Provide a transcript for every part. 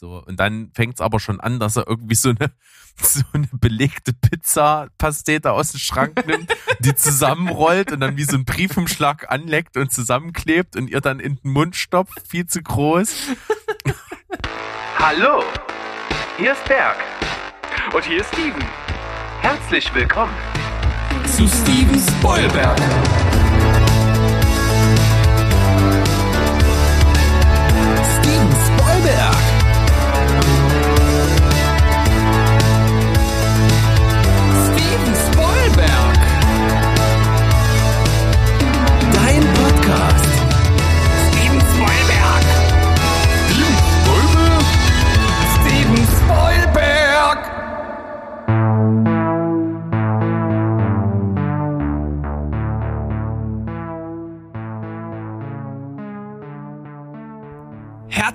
So, und dann fängt's aber schon an, dass er irgendwie so eine, so eine belegte Pizza-Pastete aus dem Schrank nimmt, die zusammenrollt und dann wie so ein Briefumschlag anleckt und zusammenklebt und ihr dann in den Mund stopft, viel zu groß. Hallo, hier ist Berg. Und hier ist Steven. Herzlich willkommen zu Steven Spoilberg.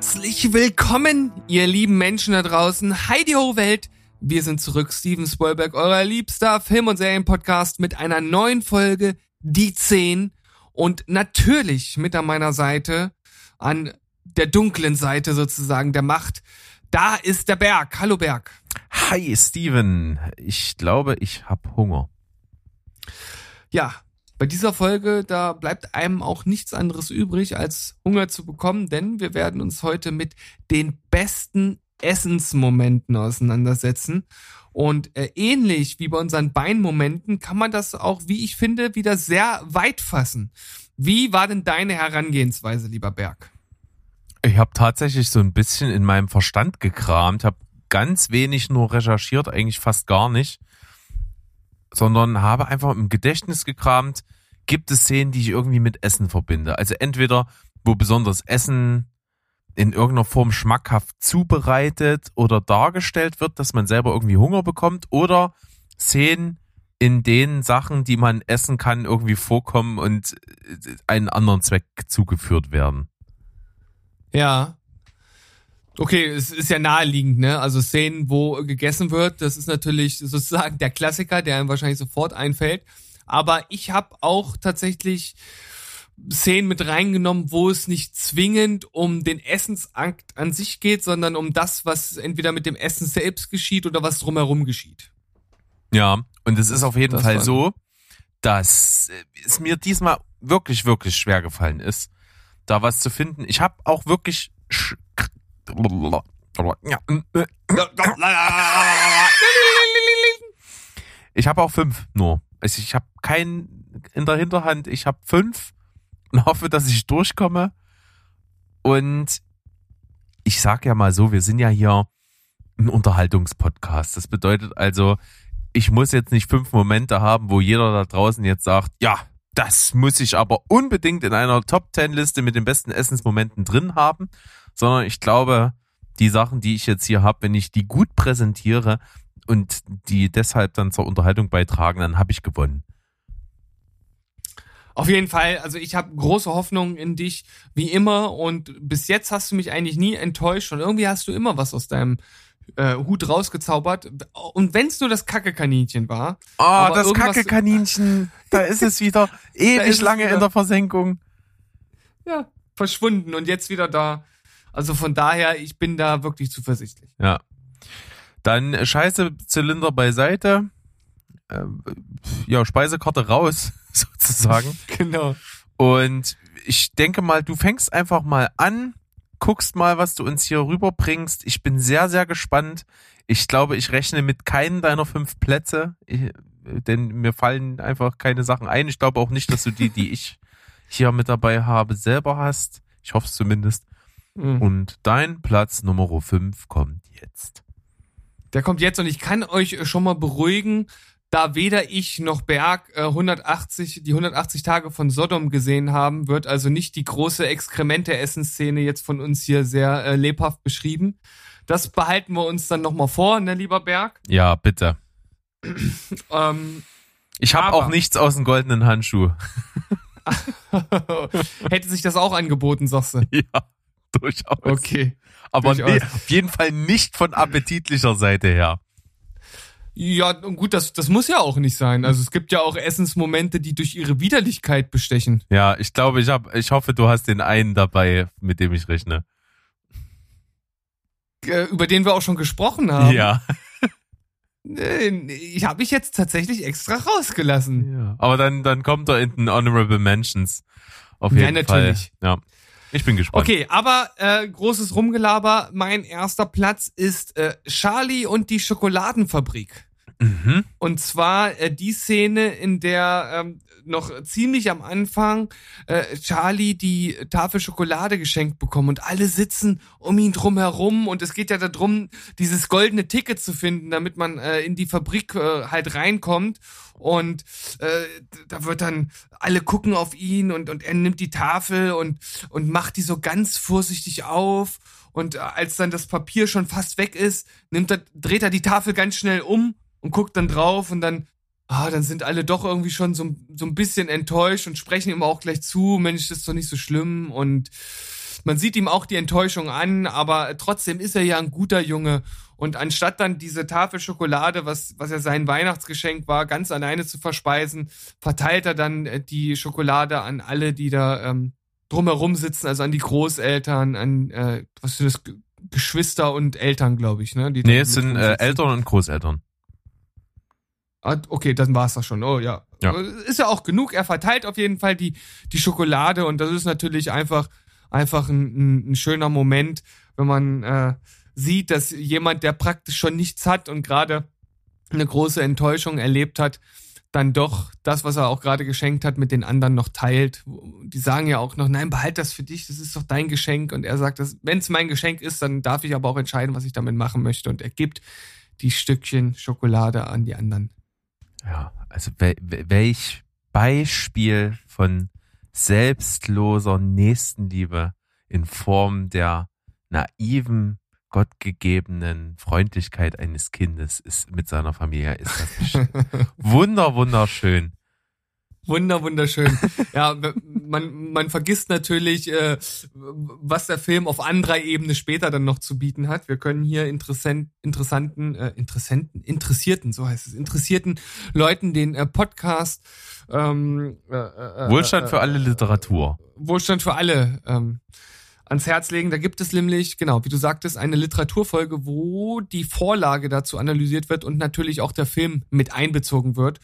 Herzlich willkommen, ihr lieben Menschen da draußen. Heidi Ho Welt. Wir sind zurück, Steven Spielberg, euer liebster Film- und Serienpodcast mit einer neuen Folge, die 10. Und natürlich mit an meiner Seite, an der dunklen Seite sozusagen der Macht, da ist der Berg. Hallo Berg. Hi Steven, ich glaube, ich hab Hunger. Ja, bei dieser Folge, da bleibt einem auch nichts anderes übrig, als Hunger zu bekommen, denn wir werden uns heute mit den besten Essensmomenten auseinandersetzen. Und äh, ähnlich wie bei unseren Beinmomenten kann man das auch, wie ich finde, wieder sehr weit fassen. Wie war denn deine Herangehensweise, lieber Berg? Ich habe tatsächlich so ein bisschen in meinem Verstand gekramt, habe ganz wenig nur recherchiert, eigentlich fast gar nicht, sondern habe einfach im Gedächtnis gekramt, gibt es Szenen, die ich irgendwie mit Essen verbinde. Also entweder, wo besonders Essen in irgendeiner Form schmackhaft zubereitet oder dargestellt wird, dass man selber irgendwie Hunger bekommt, oder Szenen, in denen Sachen, die man essen kann, irgendwie vorkommen und einen anderen Zweck zugeführt werden. Ja. Okay, es ist ja naheliegend, ne? Also Szenen, wo gegessen wird, das ist natürlich sozusagen der Klassiker, der einem wahrscheinlich sofort einfällt. Aber ich habe auch tatsächlich Szenen mit reingenommen, wo es nicht zwingend um den Essensakt an sich geht, sondern um das, was entweder mit dem Essen selbst geschieht oder was drumherum geschieht. Ja, und es ist auf jeden Fall so, dass es mir diesmal wirklich, wirklich schwer gefallen ist, da was zu finden. Ich habe auch wirklich ich habe auch fünf nur. Also ich habe keinen in der Hinterhand. Ich habe fünf und hoffe, dass ich durchkomme. Und ich sag ja mal so, wir sind ja hier ein Unterhaltungspodcast. Das bedeutet also, ich muss jetzt nicht fünf Momente haben, wo jeder da draußen jetzt sagt, ja, das muss ich aber unbedingt in einer Top Ten Liste mit den besten Essensmomenten drin haben, sondern ich glaube, die Sachen, die ich jetzt hier habe, wenn ich die gut präsentiere und die deshalb dann zur Unterhaltung beitragen, dann habe ich gewonnen. Auf jeden Fall, also ich habe große Hoffnung in dich, wie immer. Und bis jetzt hast du mich eigentlich nie enttäuscht und irgendwie hast du immer was aus deinem äh, Hut rausgezaubert. Und wenn es nur das Kacke-Kaninchen war. Oh, das Kacke-Kaninchen, da ist es wieder ewig lange wieder, in der Versenkung. Ja, verschwunden und jetzt wieder da. Also von daher, ich bin da wirklich zuversichtlich. Ja. Dann scheiße Zylinder beiseite. Äh, ja, Speisekarte raus, sozusagen. genau. Und ich denke mal, du fängst einfach mal an, guckst mal, was du uns hier rüberbringst. Ich bin sehr, sehr gespannt. Ich glaube, ich rechne mit keinen deiner fünf Plätze, ich, denn mir fallen einfach keine Sachen ein. Ich glaube auch nicht, dass du die, die ich hier mit dabei habe, selber hast. Ich hoffe es zumindest. Mhm. Und dein Platz Nummer 5 kommt jetzt. Der kommt jetzt und ich kann euch schon mal beruhigen, da weder ich noch Berg äh, 180, die 180 Tage von Sodom gesehen haben, wird also nicht die große Exkremente-Essensszene jetzt von uns hier sehr äh, lebhaft beschrieben. Das behalten wir uns dann nochmal vor, ne, lieber Berg? Ja, bitte. ähm, ich habe auch nichts aus dem goldenen Handschuh. Hätte sich das auch angeboten, sagst du? Ja. Durchaus. Okay. Aber Durchaus. Nee, auf jeden Fall nicht von appetitlicher Seite her. Ja, gut, das, das muss ja auch nicht sein. Also es gibt ja auch Essensmomente, die durch ihre Widerlichkeit bestechen. Ja, ich glaube, ich habe, ich hoffe, du hast den einen dabei, mit dem ich rechne. äh, über den wir auch schon gesprochen haben. Ja. Äh, Ich habe mich jetzt tatsächlich extra rausgelassen. ja. Aber dann, dann kommt er in den Honorable Mentions. Auf Ja, jeden natürlich. Fall. Ja. Ich bin gespannt. Okay, aber äh, großes Rumgelaber. Mein erster Platz ist äh, Charlie und die Schokoladenfabrik. Mhm. Und zwar äh, die Szene, in der ähm, noch ziemlich am Anfang äh, Charlie die Tafel Schokolade geschenkt bekommt und alle sitzen um ihn drum herum und es geht ja darum, dieses goldene Ticket zu finden, damit man äh, in die Fabrik äh, halt reinkommt und äh, da wird dann alle gucken auf ihn und und er nimmt die Tafel und und macht die so ganz vorsichtig auf und äh, als dann das Papier schon fast weg ist, nimmt er dreht er die Tafel ganz schnell um und guckt dann drauf und dann, ah, dann sind alle doch irgendwie schon so, so ein bisschen enttäuscht und sprechen ihm auch gleich zu, Mensch, das ist doch nicht so schlimm und man sieht ihm auch die Enttäuschung an, aber trotzdem ist er ja ein guter Junge und anstatt dann diese Tafel Schokolade, was, was ja sein Weihnachtsgeschenk war, ganz alleine zu verspeisen, verteilt er dann äh, die Schokolade an alle, die da ähm, drumherum sitzen, also an die Großeltern, an, äh, was sind das, Geschwister und Eltern, glaube ich, ne? Die Nee, es sind äh. Eltern und Großeltern. Okay, dann war's das schon. Oh ja. Ja. Ist ja auch genug. Er verteilt auf jeden Fall die, die Schokolade und das ist natürlich einfach, einfach ein, ein, ein schöner Moment, wenn man äh, sieht, dass jemand, der praktisch schon nichts hat und gerade eine große Enttäuschung erlebt hat, dann doch das, was er auch gerade geschenkt hat, mit den anderen noch teilt. Die sagen ja auch noch, nein, behalt das für dich, das ist doch dein Geschenk. Und er sagt, wenn es mein Geschenk ist, dann darf ich aber auch entscheiden, was ich damit machen möchte. Und er gibt die Stückchen Schokolade an die anderen. Ja, also wel, wel- welch Beispiel von selbstloser Nächstenliebe in Form der naiven, gottgegebenen Freundlichkeit eines Kindes ist mit seiner Familie ist das wunder wunderschön. Wunder, wunderschön. ja, man, man vergisst natürlich, äh, was der Film auf anderer Ebene später dann noch zu bieten hat. Wir können hier interessant, interessanten, äh, interessenten, interessierten, so heißt es, interessierten Leuten den äh, Podcast ähm, äh, äh, Wohlstand äh, für alle Literatur. Wohlstand für alle ähm, ans Herz legen. Da gibt es nämlich, genau, wie du sagtest, eine Literaturfolge, wo die Vorlage dazu analysiert wird und natürlich auch der Film mit einbezogen wird.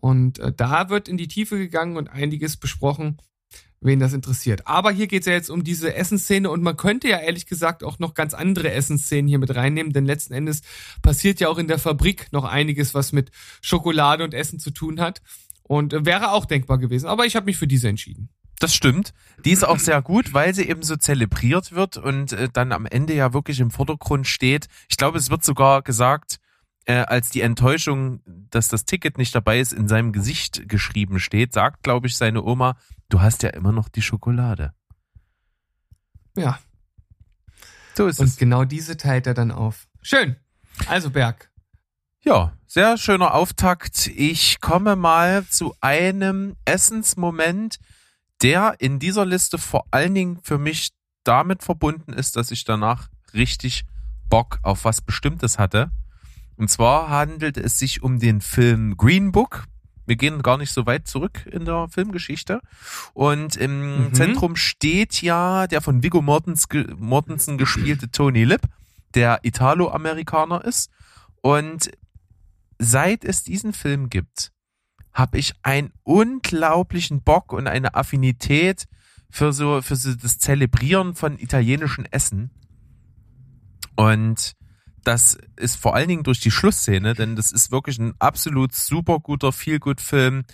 Und äh, da wird in die Tiefe gegangen und einiges besprochen, wen das interessiert. Aber hier geht es ja jetzt um diese Essensszene und man könnte ja ehrlich gesagt auch noch ganz andere Essensszenen hier mit reinnehmen, denn letzten Endes passiert ja auch in der Fabrik noch einiges, was mit Schokolade und Essen zu tun hat. Und äh, wäre auch denkbar gewesen. Aber ich habe mich für diese entschieden. Das stimmt. Die ist auch sehr gut, weil sie eben so zelebriert wird und äh, dann am Ende ja wirklich im Vordergrund steht. Ich glaube, es wird sogar gesagt, äh, als die Enttäuschung, dass das Ticket nicht dabei ist, in seinem Gesicht geschrieben steht, sagt, glaube ich, seine Oma, du hast ja immer noch die Schokolade. Ja, So ist Und es. genau diese teilt er dann auf. Schön. Also Berg. Ja, sehr schöner Auftakt. Ich komme mal zu einem Essensmoment, der in dieser Liste vor allen Dingen für mich damit verbunden ist, dass ich danach richtig Bock auf was Bestimmtes hatte. Und zwar handelt es sich um den Film Green Book. Wir gehen gar nicht so weit zurück in der Filmgeschichte. Und im Mhm. Zentrum steht ja der von Viggo Mortens, Mortensen gespielte Tony Lip, der Italo-Amerikaner ist. Und seit es diesen Film gibt, habe ich einen unglaublichen Bock und eine Affinität für so, für so das Zelebrieren von italienischen Essen. Und das ist vor allen Dingen durch die Schlussszene, denn das ist wirklich ein absolut super guter Feel-Good-Film.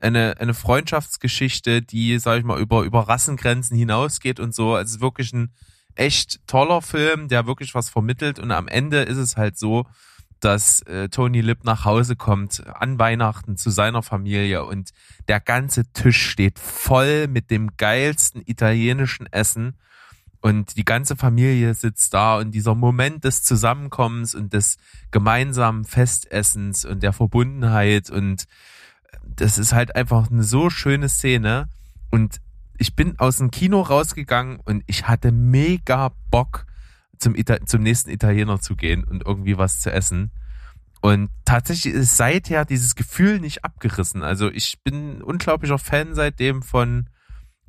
Eine, eine Freundschaftsgeschichte, die, sag ich mal, über, über Rassengrenzen hinausgeht und so. Also wirklich ein echt toller Film, der wirklich was vermittelt. Und am Ende ist es halt so, dass äh, Tony Lip nach Hause kommt an Weihnachten zu seiner Familie und der ganze Tisch steht voll mit dem geilsten italienischen Essen und die ganze Familie sitzt da und dieser Moment des Zusammenkommens und des gemeinsamen Festessens und der Verbundenheit und das ist halt einfach eine so schöne Szene und ich bin aus dem Kino rausgegangen und ich hatte mega Bock zum, Ita zum nächsten Italiener zu gehen und irgendwie was zu essen. Und tatsächlich ist seither dieses Gefühl nicht abgerissen. Also ich bin unglaublicher Fan seitdem von,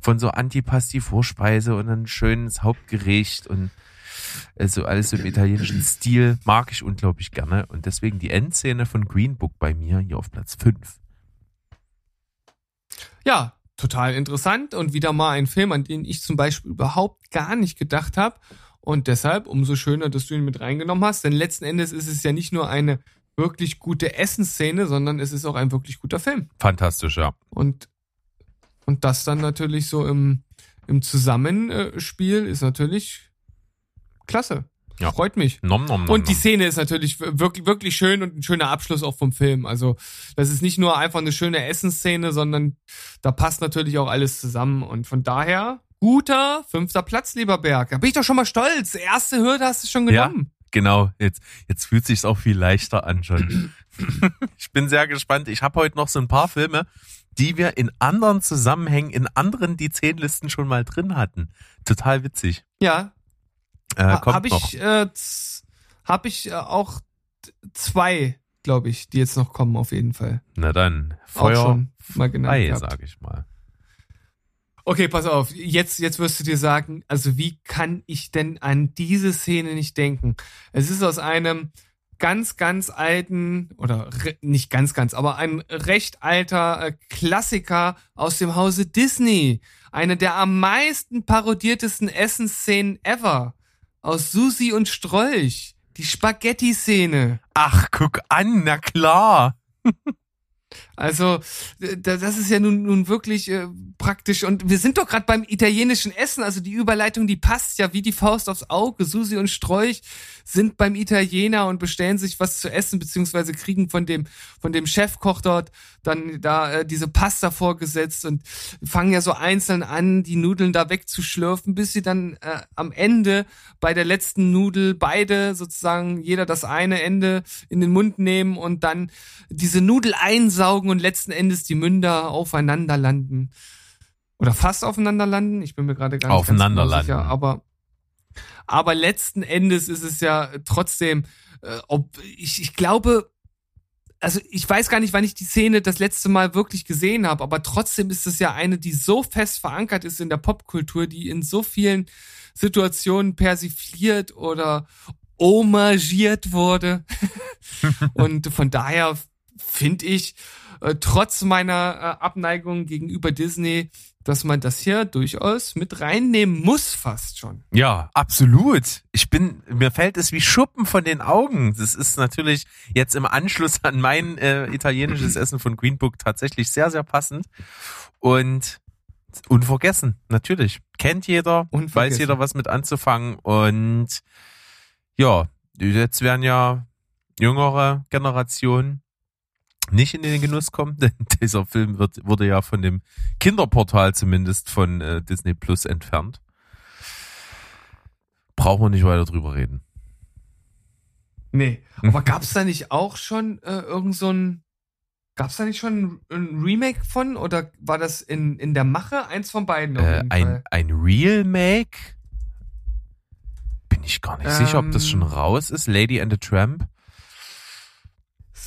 von so Antipasti-Vorspeise und ein schönes Hauptgericht und Also alles im italienischen Stil mag ich unglaublich gerne. Und deswegen die Endszene von Green Book bei mir hier auf Platz 5. Ja, total interessant und wieder mal ein Film, an den ich zum Beispiel überhaupt gar nicht gedacht habe. Und deshalb umso schöner, dass du ihn mit reingenommen hast. Denn letzten Endes ist es ja nicht nur eine wirklich gute Essensszene, sondern es ist auch ein wirklich guter Film. Fantastisch, ja. Und, und das dann natürlich so im, im Zusammenspiel ist natürlich klasse. Ja. Freut mich. Nom, nom, nom, Und die. Szene ist natürlich wirklich, wirklich schön und ein schöner Abschluss auch vom Film. Also, das ist nicht nur einfach eine schöne Essensszene, sondern da passt natürlich auch alles zusammen. Und von daher, guter fünfter Platz, lieber Berg. Da bin ich doch schon mal stolz. Erste Hürde hast du schon Ja. genommen. Genau, jetzt, jetzt fühlt sich's auch viel leichter an schon. ich bin sehr gespannt. Ich habe heute noch so ein paar Filme, die wir in anderen Zusammenhängen, in anderen die zehn Listen schon mal drin hatten. Total witzig. Ja, Äh, habe ich, äh, hab ich äh, auch zwei, glaube ich, die jetzt noch kommen auf jeden Fall. Na dann, auch Feuer schon mal genannt. frei, gehabt. sag ich mal. Okay, pass auf. Jetzt, jetzt wirst du dir sagen, also wie kann ich denn an diese Szene nicht denken? Es ist aus einem ganz, ganz alten, oder nicht ganz, ganz, aber ein recht alter äh, Klassiker aus dem Hause Disney. Eine der am meisten parodiertesten Essensszenen ever. Aus Susi und Strolch. Die Spaghetti-Szene. Ach, guck an, na klar. Also, das ist ja nun, nun wirklich äh, praktisch. Und wir sind doch gerade beim italienischen Essen. Also die Überleitung, die passt ja wie die Faust aufs Auge. Susi und Strolch sind beim Italiener und bestellen sich was zu essen, beziehungsweise kriegen von dem, von dem Chefkoch dort dann da äh, diese Pasta vorgesetzt und fangen ja so einzeln an, die Nudeln da wegzuschlürfen, bis sie dann äh, am Ende bei der letzten Nudel beide sozusagen jeder das eine Ende in den Mund nehmen und dann diese Nudel einsaugen und letzten Endes die Münder aufeinander landen. Oder fast aufeinander landen. Ich bin mir gerade gar nicht Aufeinander ganz genau sicher, landen. aber aber letzten Endes ist es ja trotzdem, äh, ob ich, ich glaube, also ich weiß gar nicht, wann ich die Szene das letzte Mal wirklich gesehen habe, aber trotzdem ist es ja eine, die so fest verankert ist in der Popkultur, die in so vielen Situationen persifliert oder homagiert wurde. Und von daher finde ich, äh, trotz meiner äh, Abneigung gegenüber Disney, dass man das hier durchaus mit reinnehmen muss, fast schon. Ja, absolut. Ich bin, mir fällt es wie Schuppen von den Augen. Das ist natürlich jetzt im Anschluss an mein äh, italienisches Essen von Green Book tatsächlich sehr, sehr passend. Und unvergessen, natürlich. Kennt jeder, Unvergessen. weiß jeder was mit anzufangen. Und ja, jetzt werden ja jüngere Generationen nicht in den Genuss kommen, denn dieser Film wird, wurde ja von dem Kinderportal zumindest von äh, Disney Plus entfernt. Brauchen wir nicht weiter drüber reden. Nee. Aber gab's da nicht auch schon äh, irgend so ein. Gab's da nicht schon ein, Remake von? Oder war das in, in der Mache? Eins von beiden Äh, ein, Fall. ein Real Make? Bin ich gar nicht sicher, ob das Ähm. schon raus ist. Lady and the Tramp?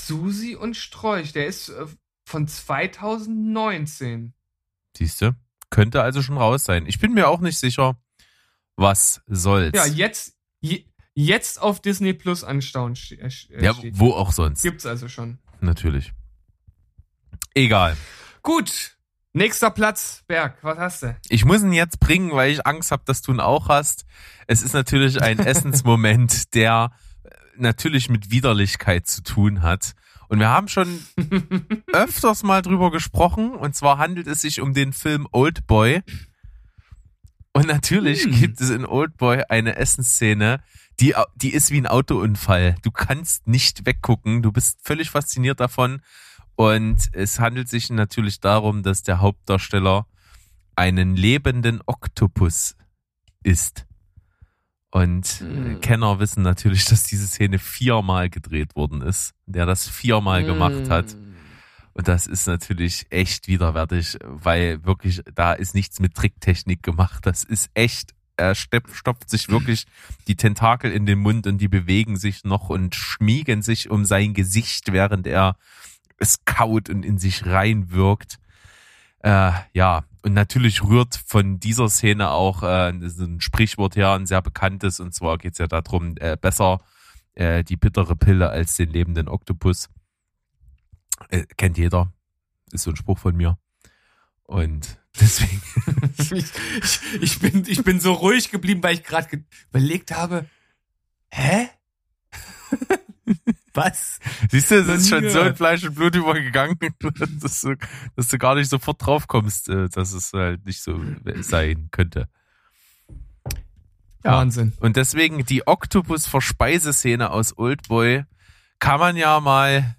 Susi und Strolch, der ist äh, von 2019. Siehst du? Könnte also schon raus sein. Ich bin mir auch nicht sicher, was soll's. Ja, jetzt, je, jetzt auf Disney Plus anstauen äh, äh, ja steht. wo auch sonst. Gibt's also schon. Natürlich. Egal. Gut. Nächster Platz, Berg, was hast du? Ich muss ihn jetzt bringen, weil ich Angst habe, dass du ihn auch hast. Es ist natürlich ein Essensmoment, der natürlich mit Widerlichkeit zu tun hat. Und wir haben schon öfters mal drüber gesprochen. Und zwar handelt es sich um den Film Old Boy. Und natürlich Hm. gibt es in Old Boy eine Essensszene, die, die ist wie ein Autounfall. Du kannst nicht weggucken. Du bist völlig fasziniert davon. Und es handelt sich natürlich darum, dass der Hauptdarsteller einen lebenden Oktopus isst. Und Mm. Kenner wissen natürlich, dass diese Szene viermal gedreht worden ist, der das viermal gemacht hat. Und das ist natürlich echt widerwärtig, weil wirklich, da ist nichts mit Tricktechnik gemacht. Das ist echt, er stopft sich wirklich die Tentakel in den Mund und die bewegen sich noch und schmiegen sich um sein Gesicht, während er es kaut und in sich reinwirkt. Äh, ja, und natürlich rührt von dieser Szene auch äh, ein Sprichwort her, ein sehr bekanntes, und zwar geht's ja darum, äh, besser äh, die bittere Pille als den lebenden Oktopus. Äh, kennt jeder. Ist so ein Spruch von mir. Und deswegen. ich, ich, ich, bin, ich bin so ruhig geblieben, weil ich gerade überlegt habe, hä? Was? Siehst du, es ist schon so in. Fleisch und Blut übergegangen, dass du, dass du gar nicht sofort drauf kommst, äh, dass es halt nicht so sein könnte. Ja. Wahnsinn. Und deswegen die Oktopus-Verspeiseszene aus Oldboy kann man ja mal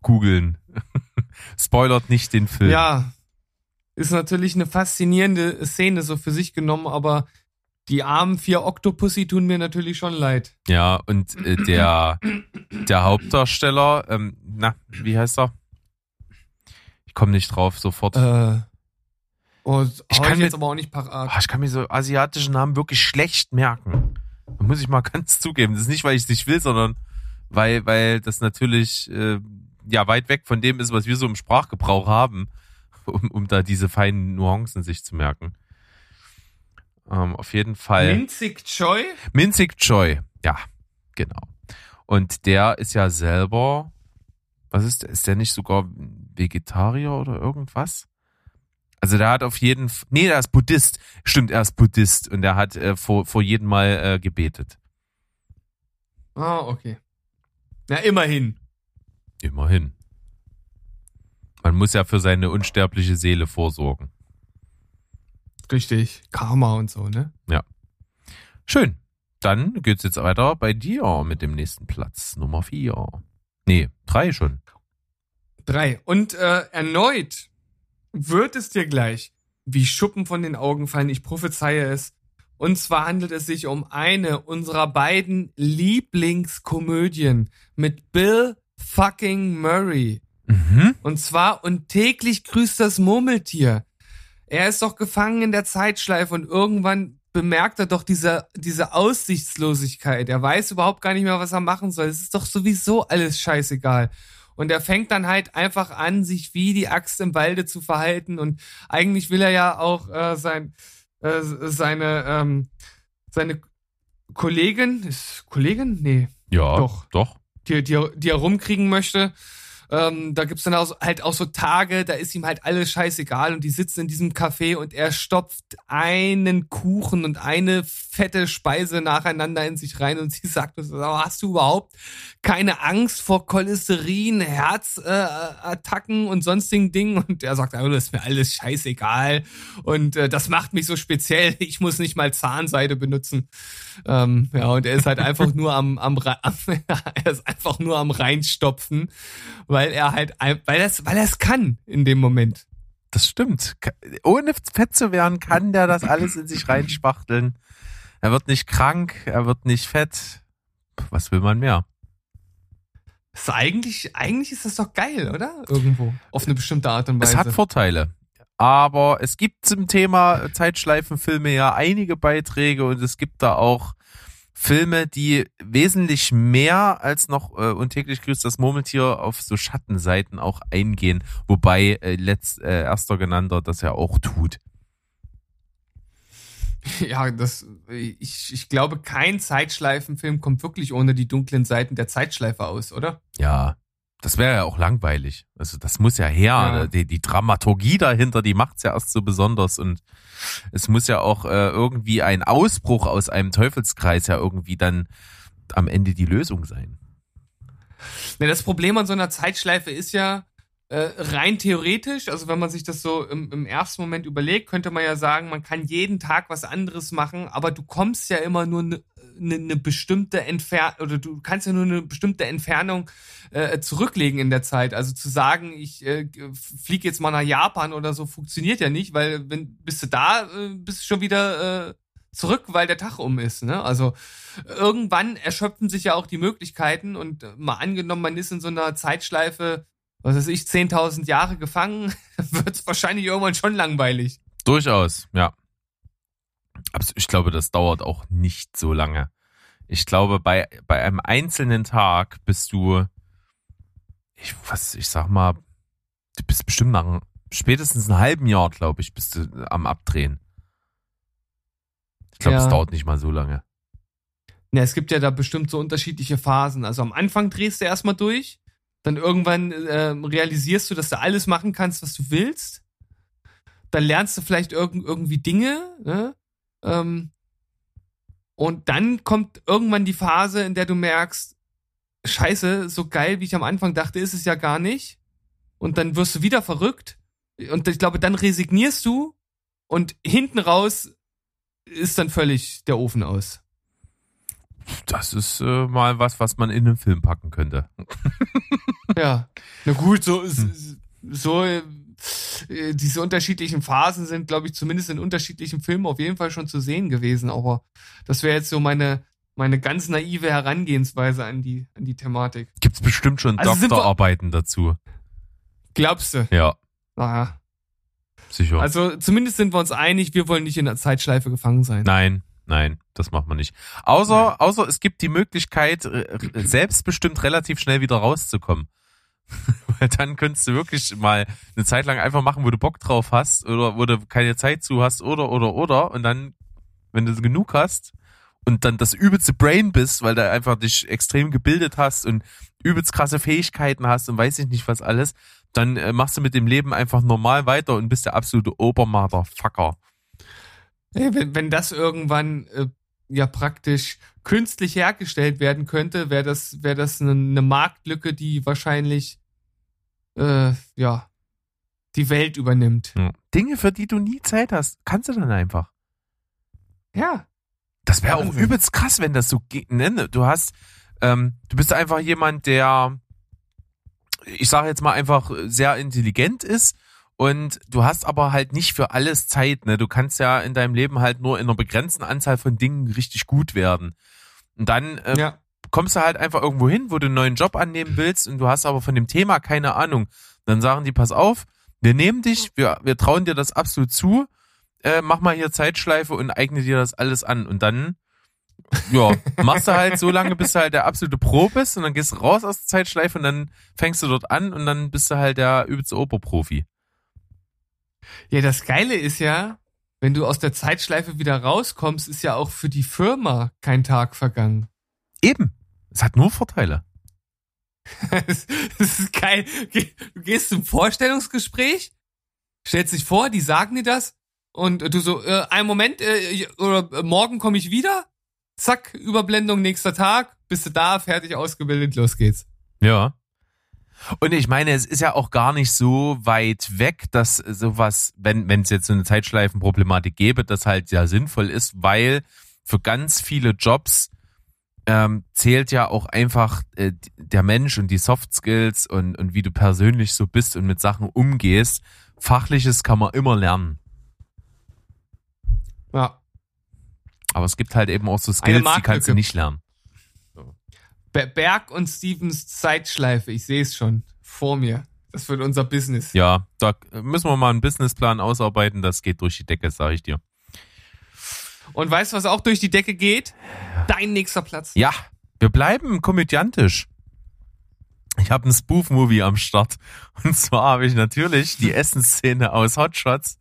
googeln. Spoilert nicht den Film. Ja, ist natürlich eine faszinierende Szene so für sich genommen, aber die armen vier Octopussy tun mir natürlich schon leid. Ja, und äh, der, der Hauptdarsteller, ähm, na, wie heißt er? Ich komme nicht drauf sofort. Äh, und Ich ich kann mir- jetzt aber auch nicht parat. Ah, ich kann mir so asiatische Namen wirklich schlecht merken. Da muss ich mal ganz zugeben. Das ist nicht, weil ich es nicht will, sondern weil, weil das natürlich äh, ja weit weg von dem ist, was wir so im Sprachgebrauch haben, um, um da diese feinen Nuancen sich zu merken. Ähm, auf jeden Fall. Minzig Choi? Minzig Choi. Ja, genau. Und der ist ja selber, was ist, der? ist der nicht sogar Vegetarier oder irgendwas? Also der hat auf jeden, F- nee, der ist Buddhist. Stimmt, er ist Buddhist und der hat äh, vor, vor jedem Mal äh, gebetet. Ah, okay. Na, immerhin. Immerhin. Man muss ja für seine unsterbliche Seele vorsorgen. Richtig. Karma und so, ne? Schön. Dann geht's jetzt weiter bei dir mit dem nächsten Platz. Nummer vier. Nee, drei schon. Drei. Und äh, erneut wird es dir gleich wie Schuppen von den Augen fallen. Ich prophezeie es. Und zwar handelt es sich um eine unserer beiden Lieblingskomödien mit Bill fucking Murray. Mhm. Und zwar und täglich grüßt das Murmeltier. Er ist doch gefangen in der Zeitschleife und irgendwann bemerkt er doch diese, diese Aussichtslosigkeit. Er weiß überhaupt gar nicht mehr, was er machen soll. Es ist doch sowieso alles scheißegal. Und er fängt dann halt einfach an, sich wie die Axt im Walde zu verhalten. Und eigentlich will er ja auch äh, sein, äh, seine, ähm, seine Kollegin, ist Kollegin? Nee, Ja, Doch. Doch. die, die, die er rumkriegen möchte. Ähm, da gibt's dann auch, halt auch so Tage, da ist ihm halt alles scheißegal und die sitzen in diesem Café und er stopft einen Kuchen und eine fette Speise nacheinander in sich rein und sie sagt, nur so, "Aber hast du überhaupt keine Angst vor Cholesterin, Herzattacken äh, und sonstigen Dingen? Und er sagt, "Oh, das ist mir alles scheißegal und äh, das macht mich so speziell, ich muss nicht mal Zahnseide benutzen. Ähm, ja, und er ist halt einfach nur am, am, am er ist einfach nur am reinstopfen, weil er halt, weil er es, weil er es kann in dem Moment. Das stimmt. Ohne fett zu werden, kann der das alles in sich reinspachteln. Er wird nicht krank, er wird nicht fett. Was will man mehr? Das ist eigentlich, eigentlich ist das doch geil, oder? Irgendwo. Auf eine bestimmte Art und Weise. Es hat Vorteile. Aber es gibt zum Thema Zeitschleifenfilme ja einige Beiträge und es gibt da auch Filme, die wesentlich mehr als noch äh, und täglich grüßt das Murmeltier auf so Schattenseiten auch eingehen, wobei äh, letzt, äh, erster genannter das ja auch tut. Ja, das, ich, ich glaube, kein Zeitschleifenfilm kommt wirklich ohne die dunklen Seiten der Zeitschleife aus, oder? Ja, das wäre ja auch langweilig. Also das muss ja her. Ja. Die, die Dramaturgie dahinter, die macht's ja erst so besonders und es muss ja auch äh, irgendwie ein Ausbruch aus einem Teufelskreis ja irgendwie dann am Ende die Lösung sein. Ne, das Problem an so einer Zeitschleife ist ja äh, rein theoretisch, also wenn man sich das so im, im ersten Moment überlegt, könnte man ja sagen, man kann jeden Tag was anderes machen, aber du kommst ja immer nur eine ne, ne bestimmte Entfernung oder du kannst ja nur eine bestimmte Entfernung äh, zurücklegen in der Zeit. Also zu sagen, ich äh, fliege jetzt mal nach Japan oder so, funktioniert ja nicht, weil wenn bist du da, äh, bist du schon wieder äh, zurück, weil der Tag um ist. Ne? Also irgendwann erschöpfen sich ja auch die Möglichkeiten und äh, mal angenommen, man ist in so einer Zeitschleife, was weiß ich, 10.000 Jahre gefangen, wird es wahrscheinlich irgendwann schon langweilig. Durchaus, ja. Ich glaube, das dauert auch nicht so lange. Ich glaube, bei, bei einem einzelnen Tag bist du, ich, was, ich sag mal, du bist bestimmt nach, spätestens einen halben Jahr, glaube ich, bist du am Abdrehen. Ich glaube, es Ja. dauert nicht mal so lange. Ja, es gibt ja da bestimmt so unterschiedliche Phasen. Also am Anfang drehst du erstmal durch, dann irgendwann ähm, realisierst du, dass du alles machen kannst, was du willst. Dann lernst du vielleicht irg irgendwie Dinge, ne? Ähm, und dann kommt irgendwann die Phase, in der du merkst, Scheiße, so geil, wie ich am Anfang dachte, ist es ja gar nicht. Und dann wirst du wieder verrückt. Und ich glaube, dann resignierst du und hinten raus ist dann völlig der Ofen aus. Das ist äh, mal was, was man in einen Film packen könnte. Ja. Na gut, so, Hm. so äh, diese unterschiedlichen Phasen sind, glaube ich, zumindest in unterschiedlichen Filmen auf jeden Fall schon zu sehen gewesen. Aber das wäre jetzt so meine, meine ganz naive Herangehensweise an die, an die Thematik. Gibt's bestimmt schon Also Doktorarbeiten dazu. Glaubst du? Ja, Naja. sicher. Also zumindest sind wir uns einig, wir wollen nicht in der Zeitschleife gefangen sein. Nein, nein, das macht man nicht. Außer, außer es gibt die Möglichkeit, äh, selbstbestimmt relativ schnell wieder rauszukommen. Weil dann könntest du wirklich mal eine Zeit lang einfach machen, wo du Bock drauf hast oder wo du keine Zeit zu hast oder, oder, oder. Und dann, wenn du genug hast und dann das übelste Brain bist, weil du einfach dich extrem gebildet hast und übelst krasse Fähigkeiten hast und weiß ich nicht was alles, dann äh, machst du mit dem Leben einfach normal weiter und bist der absolute Obermotherfucker. Wenn, wenn das irgendwann äh, ja praktisch künstlich hergestellt werden könnte, wäre das, wäre das eine, eine Marktlücke, die wahrscheinlich äh, ja die Welt übernimmt. Ja. Dinge, für die du nie Zeit hast, kannst du dann einfach. Ja. Das wäre auch übelst krass, wenn das so geht. Ne? Du hast, ähm, du bist einfach jemand, der, ich sage jetzt mal einfach sehr intelligent ist und du hast aber halt nicht für alles Zeit. Ne? Du kannst ja in deinem Leben halt nur in einer begrenzten Anzahl von Dingen richtig gut werden. Und dann äh, ja. Kommst du halt einfach irgendwo hin, wo du einen neuen Job annehmen willst und du hast aber von dem Thema keine Ahnung. Dann sagen die, pass auf, wir nehmen dich, wir, wir trauen dir das absolut zu, äh, mach mal hier Zeitschleife und eigne dir das alles an. Und dann, ja, machst du halt so lange, bis du halt der absolute Pro bist und dann gehst du raus aus der Zeitschleife und dann fängst du dort an und dann bist du halt der übelste Oberprofi. Ja, das Geile ist ja, wenn du aus der Zeitschleife wieder rauskommst, ist ja auch für die Firma kein Tag vergangen. Eben. Es hat nur Vorteile. das ist geil. Geh- Du gehst zum Vorstellungsgespräch, stellst dich vor, die sagen dir das und du so, äh, einen Moment, äh, oder äh, morgen komme ich wieder. Zack, Überblendung, nächster Tag, bist du da, fertig ausgebildet, los geht's. Ja. Und ich meine, es ist ja auch gar nicht so weit weg, dass sowas, wenn wenn es jetzt so eine Zeitschleifenproblematik gäbe, das halt ja sinnvoll ist, weil für ganz viele Jobs ähm, zählt ja auch einfach äh, der Mensch und die Soft Skills und, und wie du persönlich so bist und mit Sachen umgehst. Fachliches kann man immer lernen. Ja. Aber es gibt halt eben auch so Skills, die kannst du nicht lernen. Be- Berg und Stevens Zeitschleife, ich sehe es schon vor mir. Das wird unser Business. Ja, da müssen wir mal einen Businessplan ausarbeiten, das geht durch die Decke, sag ich dir. Und weißt du, was auch durch die Decke geht? Dein nächster Platz. Ja, wir bleiben komödiantisch. Ich habe einen Spoof-Movie am Start. Und zwar habe ich natürlich die Essensszene aus Hotshots.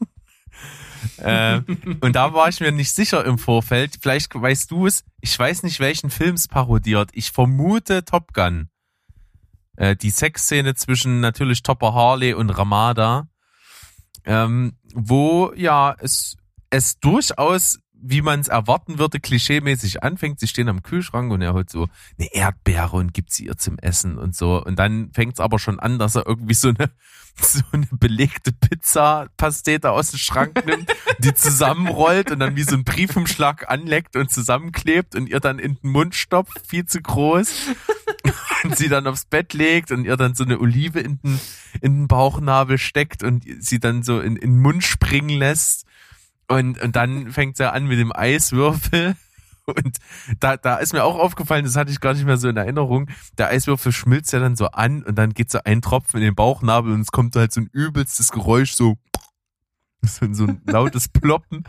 äh, und da war ich mir nicht sicher im Vorfeld. Vielleicht weißt du es. Ich weiß nicht, welchen Film es parodiert. Ich vermute Top Gun. Äh, die Sexszene zwischen natürlich Topper Harley und Ramada. Ähm, wo ja es, es durchaus wie man es erwarten würde, klischeemäßig anfängt. Sie stehen am Kühlschrank und er holt so eine Erdbeere und gibt sie ihr zum Essen und so. Und dann fängt es aber schon an, dass er irgendwie so eine, so eine belegte Pizza-Pastete aus dem Schrank nimmt, die zusammenrollt und dann wie so ein Briefumschlag anleckt und zusammenklebt und ihr dann in den Mund stopft, viel zu groß. Und sie dann aufs Bett legt und ihr dann so eine Olive in den, in den Bauchnabel steckt und sie dann so in, in den Mund springen lässt. Und, und dann fängt er an mit dem Eiswürfel. Und da, da ist mir auch aufgefallen, das hatte ich gar nicht mehr so in Erinnerung. Der Eiswürfel schmilzt ja dann so an und dann geht so ein Tropfen in den Bauchnabel und es kommt halt so ein übelstes Geräusch, so, so, ein lautes Ploppen.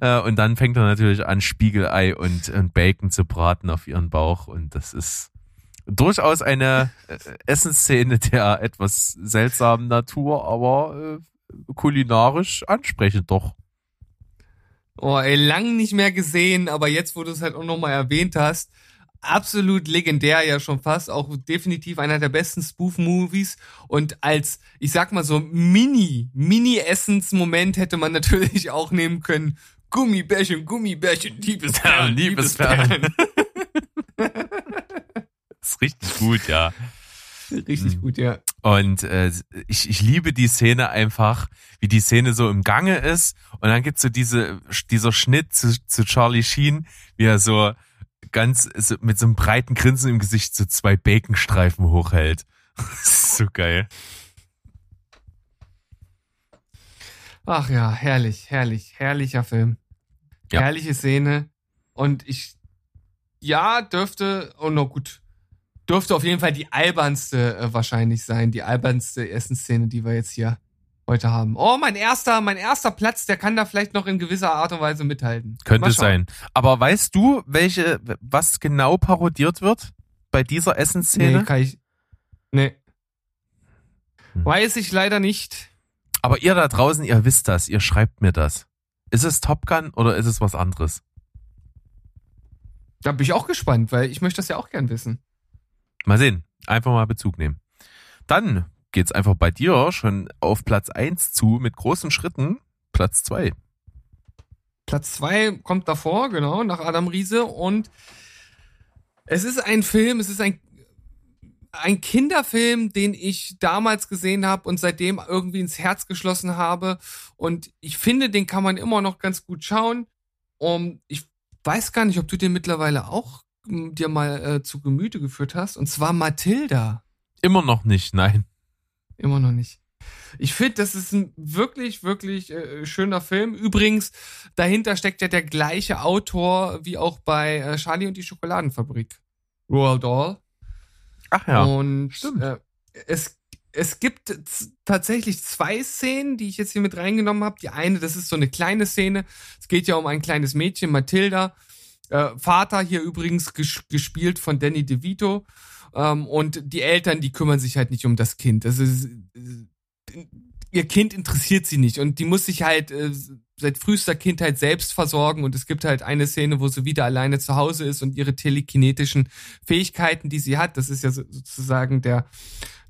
Äh, Und dann fängt er natürlich an, Spiegelei und, und Bacon zu braten auf ihren Bauch. Und das ist Durchaus eine äh, Essensszene der etwas seltsamen Natur, aber äh, kulinarisch ansprechend doch. Oh, ey, lang nicht mehr gesehen, aber jetzt, wo du es halt auch nochmal erwähnt hast, absolut legendär ja schon fast, auch definitiv einer der besten Spoof-Movies und als, ich sag mal so, Mini, Mini-Essence-Moment hätte man natürlich auch nehmen können, Gummibärchen, Gummibärchen, Liebesperlen, Liebesperlen. ist richtig gut, ja. Richtig gut, ja. Und äh, ich, ich liebe die Szene einfach, wie die Szene so im Gange ist. Und dann gibt's so diese, dieser Schnitt zu, zu Charlie Sheen, wie er so ganz so, mit so einem breiten Grinsen im Gesicht so zwei Baconstreifen hochhält. so geil. Ach ja, herrlich, herrlich, herrlicher Film. Ja. Herrliche Szene. Und ich, ja, dürfte, oh no, gut, dürfte auf jeden Fall die albernste äh, wahrscheinlich sein, die albernste Essensszene, die wir jetzt hier heute haben. Oh, mein erster, mein erster Platz, der kann da vielleicht noch in gewisser Art und Weise mithalten. Könnte sein. Aber weißt du, welche, was genau parodiert wird bei dieser Essensszene? Nee, kann ich, nee. Hm. Weiß ich leider nicht. Aber ihr da draußen, ihr wisst das, ihr schreibt mir das. Ist es Top Gun oder ist es was anderes? Da bin ich auch gespannt, weil ich möchte das ja auch gern wissen. Mal sehen. Einfach mal Bezug nehmen. Dann geht's einfach bei dir schon auf Platz 1 zu mit großen Schritten. Platz 2. Platz 2 kommt davor, genau, nach Adam Riese und es ist ein Film, es ist ein ein Kinderfilm, den ich damals gesehen habe und seitdem irgendwie ins Herz geschlossen habe. Und ich finde, den kann man immer noch ganz gut schauen. Und ich weiß gar nicht, ob du den mittlerweile auch dir mal äh, zu Gemüte geführt hast. Und zwar Mathilda. Immer noch nicht, nein. Immer noch nicht. Ich finde, das ist ein wirklich, wirklich äh, schöner Film. Übrigens, dahinter steckt ja der gleiche Autor wie auch bei äh, Charlie und die Schokoladenfabrik. Roald Dahl. Ach ja. Und äh, es, es gibt tatsächlich zwei Szenen, die ich jetzt hier mit reingenommen habe. Die eine, das ist so eine kleine Szene. Es geht ja um ein kleines Mädchen, Mathilda. Äh, Vater hier übrigens ges gespielt von Danny DeVito. Ähm, und die Eltern, die kümmern sich halt nicht um das Kind. Das ihr Kind interessiert sie nicht und die muss sich halt äh, seit frühester Kindheit selbst versorgen und es gibt halt eine Szene, wo sie wieder alleine zu Hause ist und ihre telekinetischen Fähigkeiten, die sie hat, das ist ja sozusagen der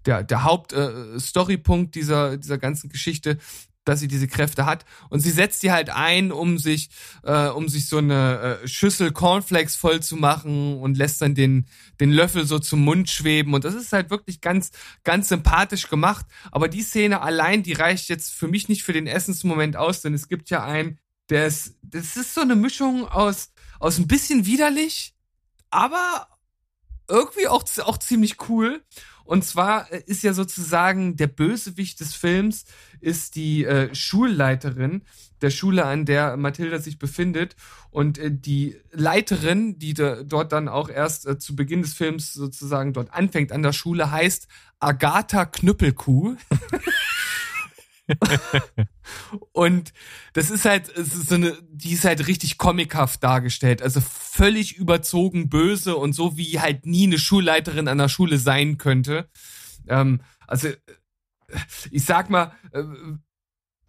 der der Hauptstorypunkt äh, dieser dieser ganzen Geschichte, dass sie diese Kräfte hat. Und sie setzt die halt ein, um sich äh, um sich so eine äh, Schüssel Cornflakes voll zu machen und lässt dann den den Löffel so zum Mund schweben. Und das ist halt wirklich ganz ganz sympathisch gemacht, aber die Szene allein, die reicht jetzt für mich nicht für den Essensmoment aus, denn es gibt ja einen, der ist das ist so eine Mischung aus aus ein bisschen widerlich, aber irgendwie auch auch ziemlich cool und zwar äh, ist ja sozusagen der Bösewicht des Films ist die äh, Schulleiterin der Schule, an der Mathilda sich befindet. Und äh, die Leiterin, die da, dort dann auch erst äh, zu Beginn des Films sozusagen dort anfängt an der Schule, heißt Agatha Knüppelkuh. und das ist halt ist so eine, die ist halt richtig comichaft dargestellt, also völlig überzogen böse und so wie halt nie eine Schulleiterin an der Schule sein könnte. Ähm, also ich sag mal, äh,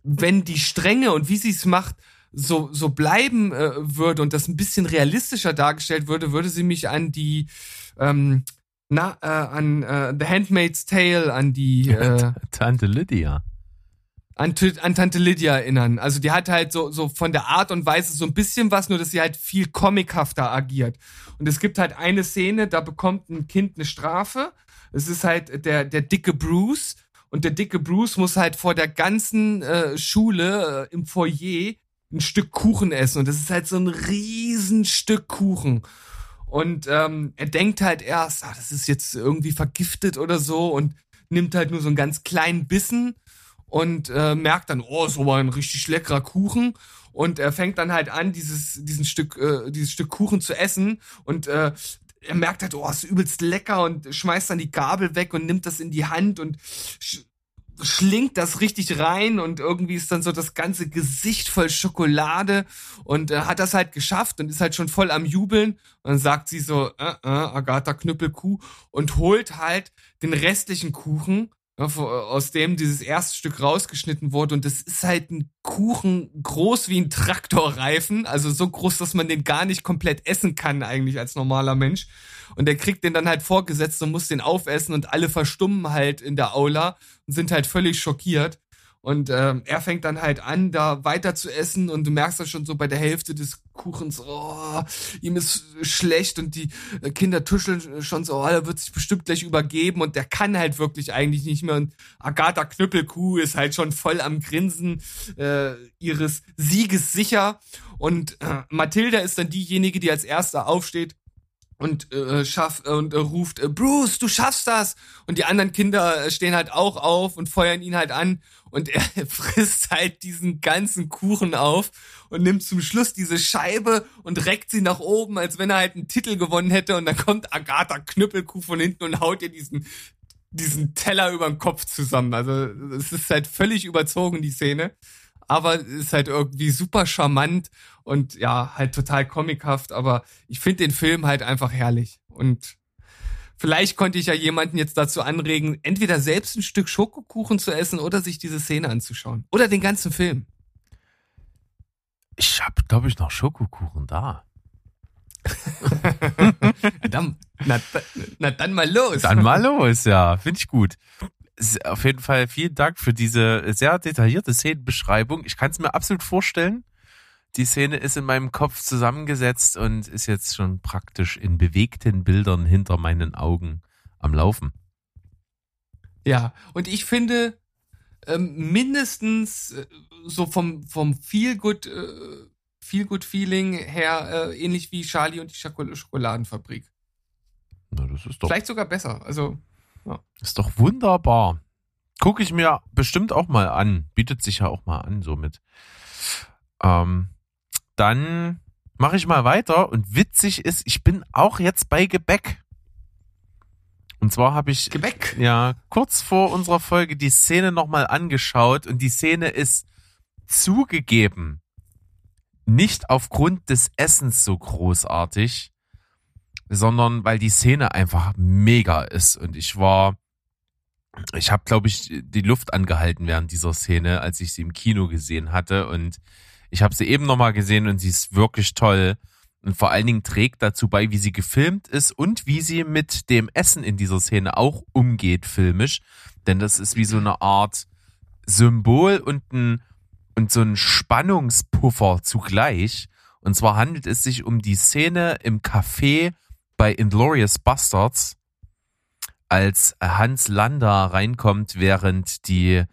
wenn die Strenge und wie sie es macht so so bleiben äh, würde und das ein bisschen realistischer dargestellt würde, würde sie mich an die ähm, na, äh, an äh, The Handmaid's Tale, an die äh, Tante Lydia an, an Tante Lydia erinnern. Also die hat halt so, so von der Art und Weise so ein bisschen was, nur dass sie halt viel comichafter agiert. Und es gibt halt eine Szene, da bekommt ein Kind eine Strafe. Es ist halt der, der dicke Bruce. Und der dicke Bruce muss halt vor der ganzen äh, Schule äh, im Foyer ein Stück Kuchen essen. Und das ist halt so ein Riesenstück Kuchen. Und ähm, er denkt halt erst, ah, das ist jetzt irgendwie vergiftet oder so und nimmt halt nur so einen ganz kleinen Bissen und äh, merkt dann, oh, so war ein richtig leckerer Kuchen. Und er fängt dann halt an, dieses, diesen Stück, äh, dieses Stück Kuchen zu essen. Und äh, er merkt halt, oh, ist übelst lecker und schmeißt dann die Gabel weg und nimmt das in die Hand und schlingt das richtig rein. Und irgendwie ist dann so das ganze Gesicht voll Schokolade. Und äh, hat das halt geschafft und ist halt schon voll am Jubeln. Und dann sagt sie so, äh, äh, Agatha Knüppelkuh. Und holt halt den restlichen Kuchen aus dem dieses erste Stück rausgeschnitten wurde. Und das ist halt ein Kuchen groß wie ein Traktorreifen. Also so groß, dass man den gar nicht komplett essen kann eigentlich als normaler Mensch. Und der kriegt den dann halt vorgesetzt und muss den aufessen und alle verstummen halt in der Aula und sind halt völlig schockiert. Und ähm, er fängt dann halt an, da weiter zu essen und du merkst das schon so bei der Hälfte des Kuchens, oh, ihm ist schlecht und die Kinder tuscheln schon so, oh, er wird sich bestimmt gleich übergeben und der kann halt wirklich eigentlich nicht mehr. Und Agatha Knüppelkuh ist halt schon voll am Grinsen äh, ihres Sieges sicher. Und äh, Mathilda ist dann diejenige, die als erster aufsteht und äh, schafft und äh, ruft äh, Bruce, du schaffst das! Und die anderen Kinder stehen halt auch auf und feuern ihn halt an. Und er frisst halt diesen ganzen Kuchen auf und nimmt zum Schluss diese Scheibe und reckt sie nach oben, als wenn er halt einen Titel gewonnen hätte. Und dann kommt Agatha Knüppelkuh von hinten und haut ihr diesen diesen Teller über den Kopf zusammen. Also es ist halt völlig überzogen die Szene aber ist halt irgendwie super charmant und ja, halt total comichaft, aber ich finde den Film halt einfach herrlich und vielleicht konnte ich ja jemanden jetzt dazu anregen, entweder selbst ein Stück Schokokuchen zu essen oder sich diese Szene anzuschauen oder den ganzen Film. Ich habe, glaube ich, noch Schokokuchen da. dann, na, na, dann mal los. Dann mal los, ja. Finde ich gut auf jeden Fall vielen Dank für diese sehr detaillierte Szenenbeschreibung. Ich kann es mir absolut vorstellen. Die Szene ist in meinem Kopf zusammengesetzt und ist jetzt schon praktisch in bewegten Bildern hinter meinen Augen am Laufen. Ja, und ich finde ähm, mindestens äh, so vom vom Feel Good äh, Feel Good Feeling her äh, ähnlich wie Charlie und die Schokoladenfabrik. Na, das ist doch vielleicht sogar besser. Also ja. Ist doch wunderbar. Gucke ich mir bestimmt auch mal an. Bietet sich ja auch mal an, somit. Ähm, dann mache ich mal weiter und witzig ist, ich bin auch jetzt bei Gebäck. Und zwar habe ich Gebäck. ja kurz vor unserer Folge die Szene nochmal angeschaut und die Szene ist zugegeben nicht aufgrund des Essens so großartig, sondern weil die Szene einfach mega ist. Und ich war, ich habe, glaube ich, die Luft angehalten während dieser Szene, als ich sie im Kino gesehen hatte. Und ich habe sie eben nochmal gesehen und sie ist wirklich toll. Und vor allen Dingen trägt dazu bei, wie sie gefilmt ist und wie sie mit dem Essen in dieser Szene auch umgeht, filmisch. Denn das ist wie so eine Art Symbol und ein, und so ein Spannungspuffer zugleich. Und zwar handelt es sich um die Szene im Café bei Inglorious Bastards, als Hans Landa reinkommt, während die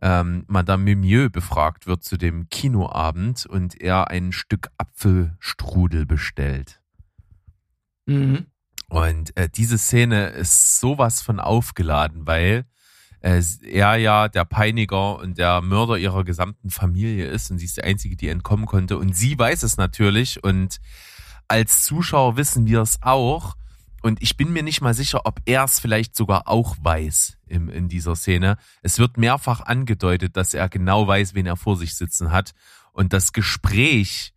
ähm, Madame Mimieux befragt wird zu dem Kinoabend und er ein Stück Apfelstrudel bestellt. Mhm. Und äh, diese Szene ist sowas von aufgeladen, weil äh, er ja der Peiniger und der Mörder ihrer gesamten Familie ist und sie ist die Einzige, die entkommen konnte. Und sie weiß es natürlich und als Zuschauer wissen wir es auch. Und ich bin mir nicht mal sicher, ob er es vielleicht sogar auch weiß im, in dieser Szene. Es wird mehrfach angedeutet, dass er genau weiß, wen er vor sich sitzen hat. Und das Gespräch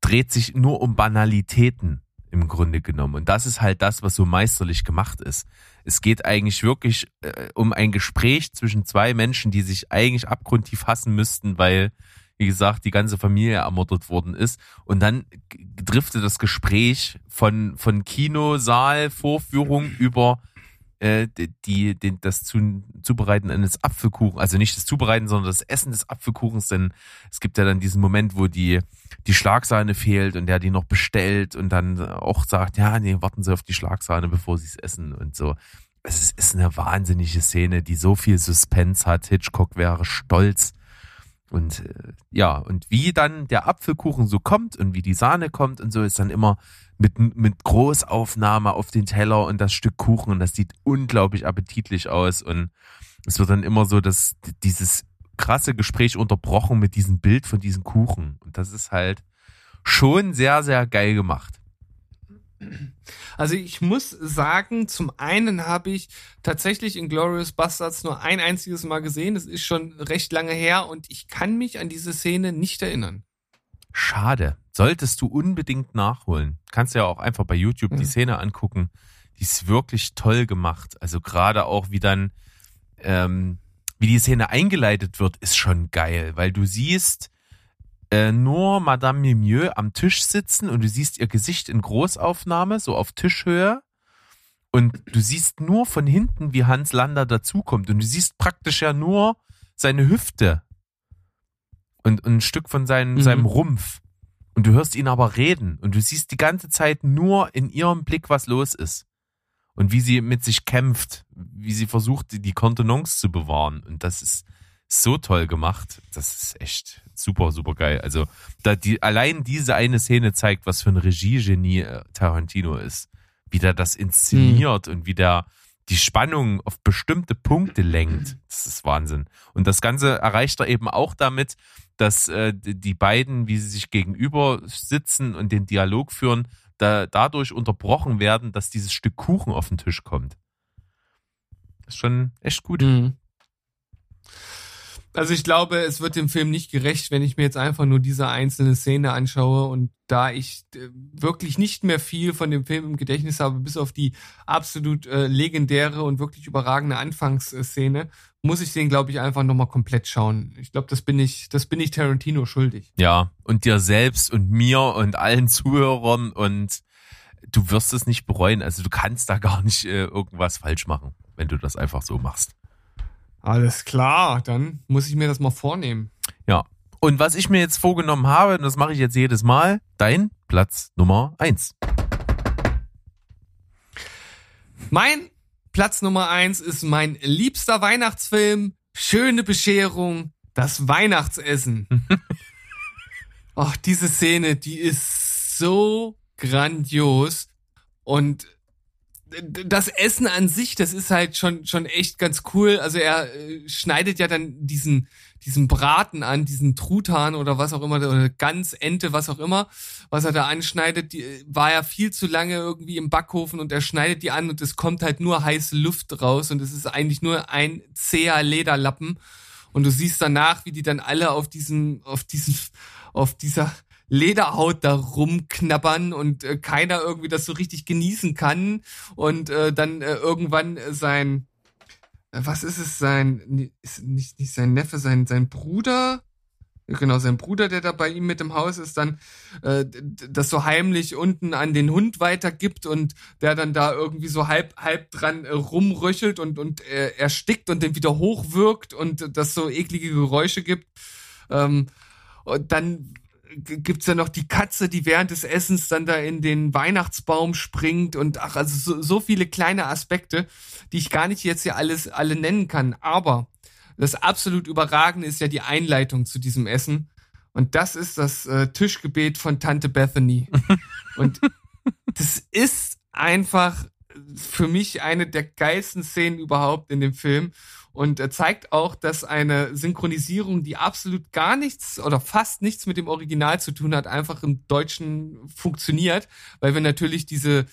dreht sich nur um Banalitäten im Grunde genommen. Und das ist halt das, was so meisterlich gemacht ist. Es geht eigentlich wirklich äh, um ein Gespräch zwischen zwei Menschen, die sich eigentlich abgrundtief hassen müssten, weil wie gesagt, die ganze Familie ermordet worden ist. Und dann driftet das Gespräch von, von Kinosaal, Vorführung über äh, die, die, das zu, Zubereiten eines Apfelkuchens, also nicht das Zubereiten, sondern das Essen des Apfelkuchens, denn es gibt ja dann diesen Moment, wo die, die Schlagsahne fehlt und der die noch bestellt und dann auch sagt, ja, nee, warten Sie auf die Schlagsahne, bevor Sie es essen und so. Es ist eine wahnsinnige Szene, die so viel Suspense hat. Hitchcock wäre stolz, und äh, ja, und wie dann der Apfelkuchen so kommt und wie die Sahne kommt und so ist dann immer mit, mit Großaufnahme auf den Teller und das Stück Kuchen und das sieht unglaublich appetitlich aus und es wird dann immer so, dass dieses krasse Gespräch unterbrochen mit diesem Bild von diesem Kuchen und das ist halt schon sehr, sehr geil gemacht. Also ich muss sagen, zum einen habe ich tatsächlich in Glorious Bastards nur ein einziges Mal gesehen. Das ist schon recht lange her und ich kann mich an diese Szene nicht erinnern. Schade. Solltest du unbedingt nachholen. Kannst ja auch einfach bei YouTube ja. die Szene angucken. Die ist wirklich toll gemacht. Also gerade auch wie dann, ähm, wie die Szene eingeleitet wird, ist schon geil, weil du siehst, äh, nur Madame Mimieux am Tisch sitzen und du siehst ihr Gesicht in Großaufnahme, so auf Tischhöhe. Und du siehst nur von hinten, wie Hans Lander dazukommt. Und du siehst praktisch ja nur seine Hüfte und, und ein Stück von seinem, mhm. seinem Rumpf. Und du hörst ihn aber reden. Und du siehst die ganze Zeit nur in ihrem Blick, was los ist. Und wie sie mit sich kämpft, wie sie versucht, die Kontenance zu bewahren. Und das ist, so toll gemacht. Das ist echt super, super geil. Also, da die, allein diese eine Szene zeigt, was für ein Regiegenie äh, Tarantino ist. Wie der das inszeniert mhm. und wie der die Spannung auf bestimmte Punkte lenkt. Das ist Wahnsinn. Und das Ganze erreicht er eben auch damit, dass äh, die beiden, wie sie sich gegenüber sitzen und den Dialog führen, da, dadurch unterbrochen werden, dass dieses Stück Kuchen auf den Tisch kommt. Das ist schon echt gut. Mhm. Also ich glaube, es wird dem Film nicht gerecht, wenn ich mir jetzt einfach nur diese einzelne Szene anschaue und da ich äh, wirklich nicht mehr viel von dem Film im Gedächtnis habe, bis auf die absolut äh, legendäre und wirklich überragende Anfangsszene, muss ich den, glaube ich, einfach nochmal komplett schauen. Ich glaube, das bin ich, das bin ich Tarantino schuldig. Ja, und dir selbst und mir und allen Zuhörern und du wirst es nicht bereuen. Also du kannst da gar nicht äh, irgendwas falsch machen, wenn du das einfach so machst. Alles klar, dann muss ich mir das mal vornehmen. Ja. Und was ich mir jetzt vorgenommen habe, und das mache ich jetzt jedes Mal, dein Platz Nummer eins. Mein Platz Nummer eins ist mein liebster Weihnachtsfilm, Schöne Bescherung, das Weihnachtsessen. Ach, diese Szene, die ist so grandios und das Essen an sich, das ist halt schon schon echt ganz cool. Also er äh, schneidet ja dann diesen diesen Braten an, diesen Truthahn oder was auch immer oder ganz Ente, was auch immer, was er da anschneidet, die war ja viel zu lange irgendwie im Backofen und er schneidet die an und es kommt halt nur heiße Luft raus und es ist eigentlich nur ein zäher Lederlappen und du siehst danach, wie die dann alle auf diesen auf diesen auf dieser Lederhaut da rumknabbern und äh, keiner irgendwie das so richtig genießen kann. Und äh, dann äh, irgendwann sein äh, was ist es sein ist nicht nicht sein Neffe sein sein Bruder? Genau sein Bruder der da bei ihm mit im Haus ist dann äh, das so heimlich unten an den Hund weitergibt und der dann da irgendwie so halb halb dran äh, rumröchelt und und äh, erstickt und den wieder hochwirkt und das so eklige Geräusche gibt. Ähm, und dann gibt's ja noch die Katze, die während des Essens dann da in den Weihnachtsbaum springt und ach, also so, so viele kleine Aspekte, die ich gar nicht jetzt hier alles alle nennen kann. Aber das absolut überragende ist ja die Einleitung zu diesem Essen. Und das ist das äh, Tischgebet von Tante Bethany. und das ist einfach für mich eine der geilsten Szenen überhaupt in dem Film und er zeigt auch, dass eine Synchronisierung, die absolut gar nichts oder fast nichts mit dem Original zu tun hat, einfach im Deutschen funktioniert, weil wir natürlich diese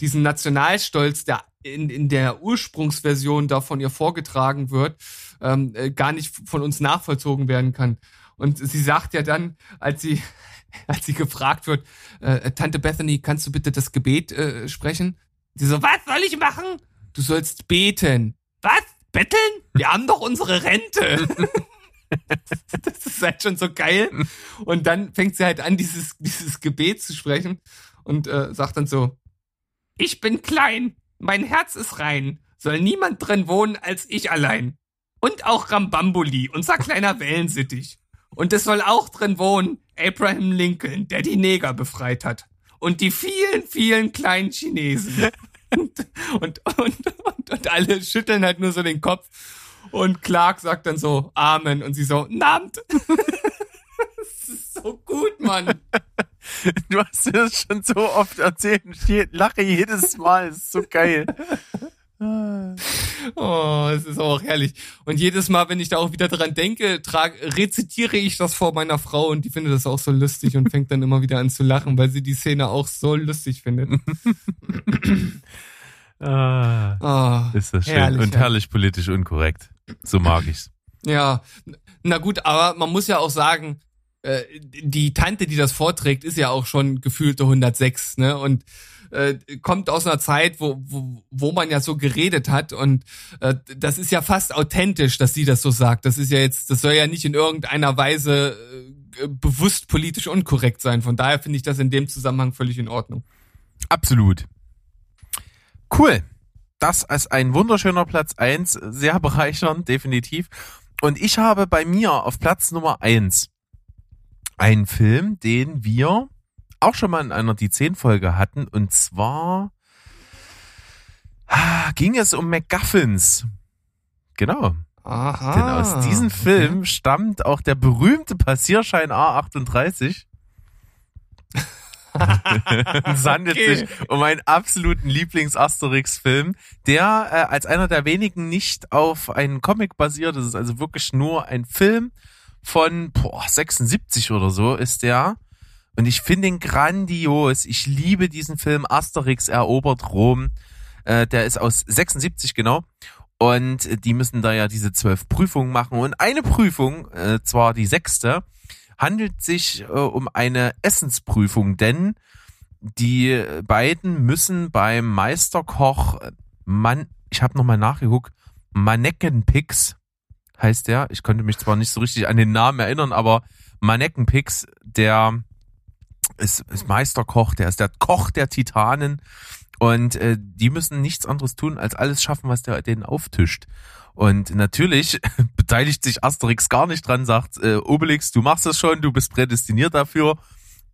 diesen Nationalstolz, der in, in der Ursprungsversion da von ihr vorgetragen wird, ähm, äh, gar nicht von uns nachvollzogen werden kann. Und sie sagt ja dann, als sie als sie gefragt wird, äh, Tante Bethany, kannst du bitte das Gebet äh, sprechen? Sie so, was soll ich machen? Du sollst beten. Was? Betteln? Wir haben doch unsere Rente. das ist halt schon so geil. Und dann fängt sie halt an, dieses, dieses Gebet zu sprechen und äh, sagt dann so, ich bin klein, mein Herz ist rein, soll niemand drin wohnen als ich allein. Und auch Rambambuli, unser kleiner Wellensittich. Und es soll auch drin wohnen Abraham Lincoln, der die Neger befreit hat. Und die vielen, vielen kleinen Chinesen. Und, und, und, und, alle schütteln halt nur so den Kopf. Und Clark sagt dann so, Amen. Und sie so, Namt. das ist so gut, Mann. Du hast mir das schon so oft erzählt. Ich lache jedes Mal. Das ist so geil. Oh, es ist auch herrlich. Und jedes Mal, wenn ich da auch wieder dran denke, trage, rezitiere ich das vor meiner Frau und die findet das auch so lustig und fängt dann immer wieder an zu lachen, weil sie die Szene auch so lustig findet. ah, oh, ist das schön. Herrlich, und herrlich politisch unkorrekt. So mag ich's. Ja, na gut, aber man muss ja auch sagen, äh, die Tante, die das vorträgt, ist ja auch schon gefühlte 106, ne? Und äh, kommt aus einer Zeit, wo, wo, wo man ja so geredet hat und äh, das ist ja fast authentisch, dass sie das so sagt. Das ist ja jetzt, das soll ja nicht in irgendeiner Weise äh, bewusst politisch unkorrekt sein. Von daher finde ich das in dem Zusammenhang völlig in Ordnung. Absolut. Cool. Das ist ein wunderschöner Platz eins, sehr bereichernd, definitiv. Und ich habe bei mir auf Platz Nummer eins einen Film, den wir auch schon mal in einer Die 10 Folge hatten. Und zwar ah, ging es um MacGuffins. Genau. Aha. Denn aus diesem Film okay. stammt auch der berühmte Passierschein A38. es handelt okay. sich um einen absoluten Lieblings-Asterix-Film, der äh, als einer der wenigen nicht auf einen Comic basiert. Das ist also wirklich nur ein Film von boah, 76 oder so ist der. Und ich finde ihn grandios. Ich liebe diesen Film Asterix erobert Rom. Äh, der ist aus 76 genau. Und die müssen da ja diese zwölf Prüfungen machen. Und eine Prüfung, äh, zwar die sechste, handelt sich äh, um eine Essensprüfung, denn die beiden müssen beim Meisterkoch Mann, ich habe nochmal nachgeguckt, Maneckenpix heißt der. Ich konnte mich zwar nicht so richtig an den Namen erinnern, aber Maneckenpix, der ist, ist Meisterkoch, der ist der Koch der Titanen und äh, die müssen nichts anderes tun, als alles schaffen, was der denen auftischt. Und natürlich beteiligt sich Asterix gar nicht dran, sagt äh, Obelix, du machst das schon, du bist prädestiniert dafür.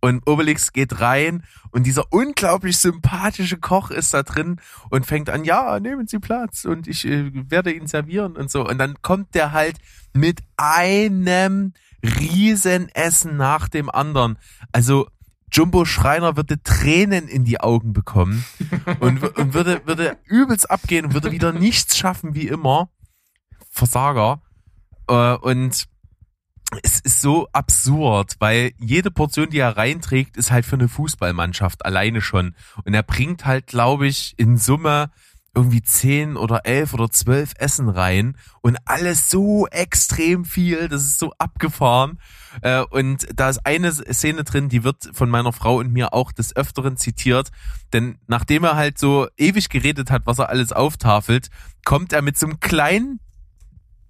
Und Obelix geht rein und dieser unglaublich sympathische Koch ist da drin und fängt an, ja, nehmen Sie Platz und ich äh, werde ihn servieren und so. Und dann kommt der halt mit einem Riesenessen nach dem anderen. Also Jumbo Schreiner würde Tränen in die Augen bekommen und, und würde, würde übelst abgehen und würde wieder nichts schaffen wie immer. Versager. Äh, und es ist so absurd, weil jede Portion, die er reinträgt, ist halt für eine Fußballmannschaft alleine schon. Und er bringt halt, glaube ich, in Summe irgendwie zehn oder elf oder zwölf Essen rein und alles so extrem viel, das ist so abgefahren. Äh, und da ist eine Szene drin, die wird von meiner Frau und mir auch des Öfteren zitiert, denn nachdem er halt so ewig geredet hat, was er alles auftafelt, kommt er mit so einem kleinen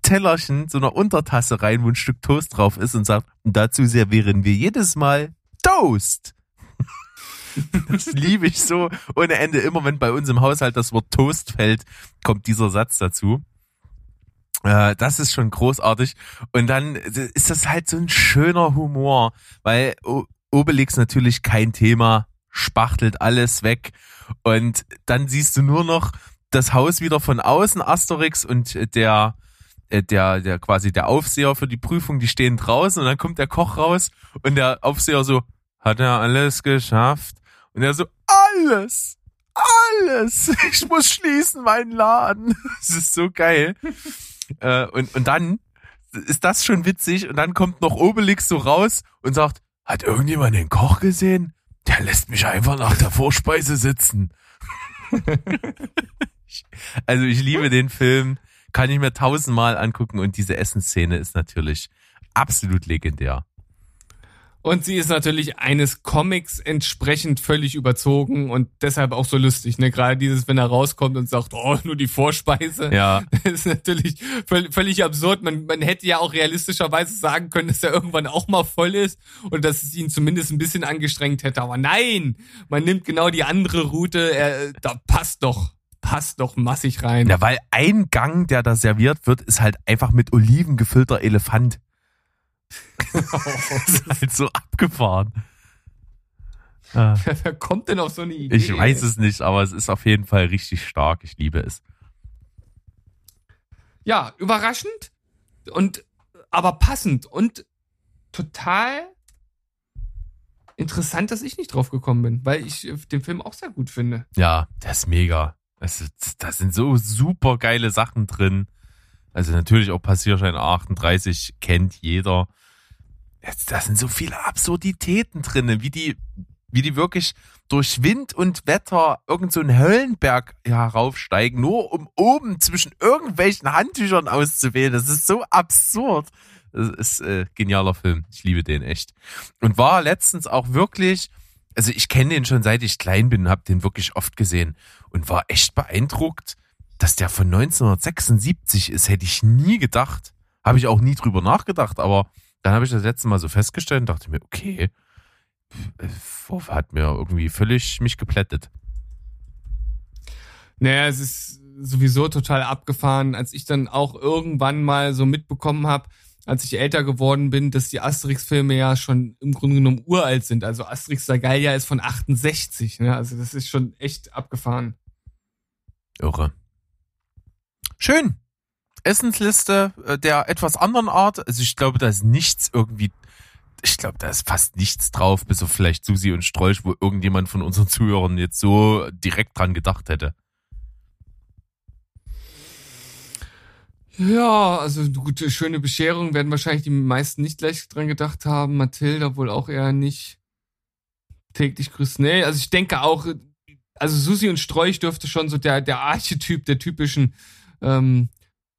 Tellerchen, so einer Untertasse rein, wo ein Stück Toast drauf ist und sagt, dazu servieren wir jedes Mal Toast. Das liebe ich so ohne Ende. Immer wenn bei uns im Haushalt das Wort Toast fällt, kommt dieser Satz dazu. Äh, das ist schon großartig. Und dann ist das halt so ein schöner Humor, weil Obelix natürlich kein Thema, spachtelt alles weg. Und dann siehst du nur noch das Haus wieder von außen, Asterix und der, äh, der, der quasi der Aufseher für die Prüfung, die stehen draußen und dann kommt der Koch raus und der Aufseher so, hat er alles geschafft? Und er so, alles, alles. Ich muss schließen meinen Laden. Das ist so geil. äh, und, und dann ist das schon witzig und dann kommt noch Obelix so raus und sagt, hat irgendjemand den Koch gesehen? Der lässt mich einfach nach der Vorspeise sitzen. also ich liebe den Film, kann ich mir tausendmal angucken und diese Essensszene ist natürlich absolut legendär. Und sie ist natürlich eines Comics entsprechend völlig überzogen und deshalb auch so lustig, ne? Gerade dieses, wenn er rauskommt und sagt, oh, nur die Vorspeise. Ja. Das ist natürlich völlig absurd. Man, man hätte ja auch realistischerweise sagen können, dass er irgendwann auch mal voll ist und dass es ihn zumindest ein bisschen angestrengt hätte. Aber nein! Man nimmt genau die andere Route. Er, da passt doch passt doch massig rein. Ja, weil ein Gang, der da serviert wird, ist halt einfach mit Oliven gefüllter Elefant. das ist halt so abgefahren. Ah. Wer kommt denn auf so eine Idee? Ich weiß es nicht, aber es ist auf jeden Fall richtig stark. Ich liebe es. Ja, überraschend und aber passend und total interessant, dass ich nicht drauf gekommen bin, weil ich den Film auch sehr gut finde. Ja, der ist mega. Da sind so super geile Sachen drin. Also natürlich auch Passierschein 38 kennt jeder. Da sind so viele Absurditäten drin, wie die, wie die wirklich durch Wind und Wetter irgend so einen Höllenberg heraufsteigen, nur um oben zwischen irgendwelchen Handtüchern auszuwählen. Das ist so absurd. Das ist äh, genialer Film. Ich liebe den echt. Und war letztens auch wirklich, also ich kenne den schon seit ich klein bin, habe den wirklich oft gesehen und war echt beeindruckt, dass der von 1976 ist. Hätte ich nie gedacht. Habe ich auch nie drüber nachgedacht, aber dann habe ich das letzte Mal so festgestellt und dachte mir, okay, hat mir irgendwie völlig mich geplättet. Naja, es ist sowieso total abgefahren, als ich dann auch irgendwann mal so mitbekommen habe, als ich älter geworden bin, dass die Asterix-Filme ja schon im Grunde genommen uralt sind. Also Asterix Sagalia ist von 68, ne? Also das ist schon echt abgefahren. Irre. Schön. Essensliste äh, der etwas anderen Art. Also ich glaube, da ist nichts irgendwie ich glaube, da ist fast nichts drauf, bis auf vielleicht Susi und Strolch, wo irgendjemand von unseren Zuhörern jetzt so direkt dran gedacht hätte. Ja, also gute, schöne Bescherung werden wahrscheinlich die meisten nicht gleich dran gedacht haben. Mathilda wohl auch eher nicht. Täglich grüßt. Nee, also ich denke auch, also Susi und Strolch dürfte schon so der, der Archetyp der typischen ähm,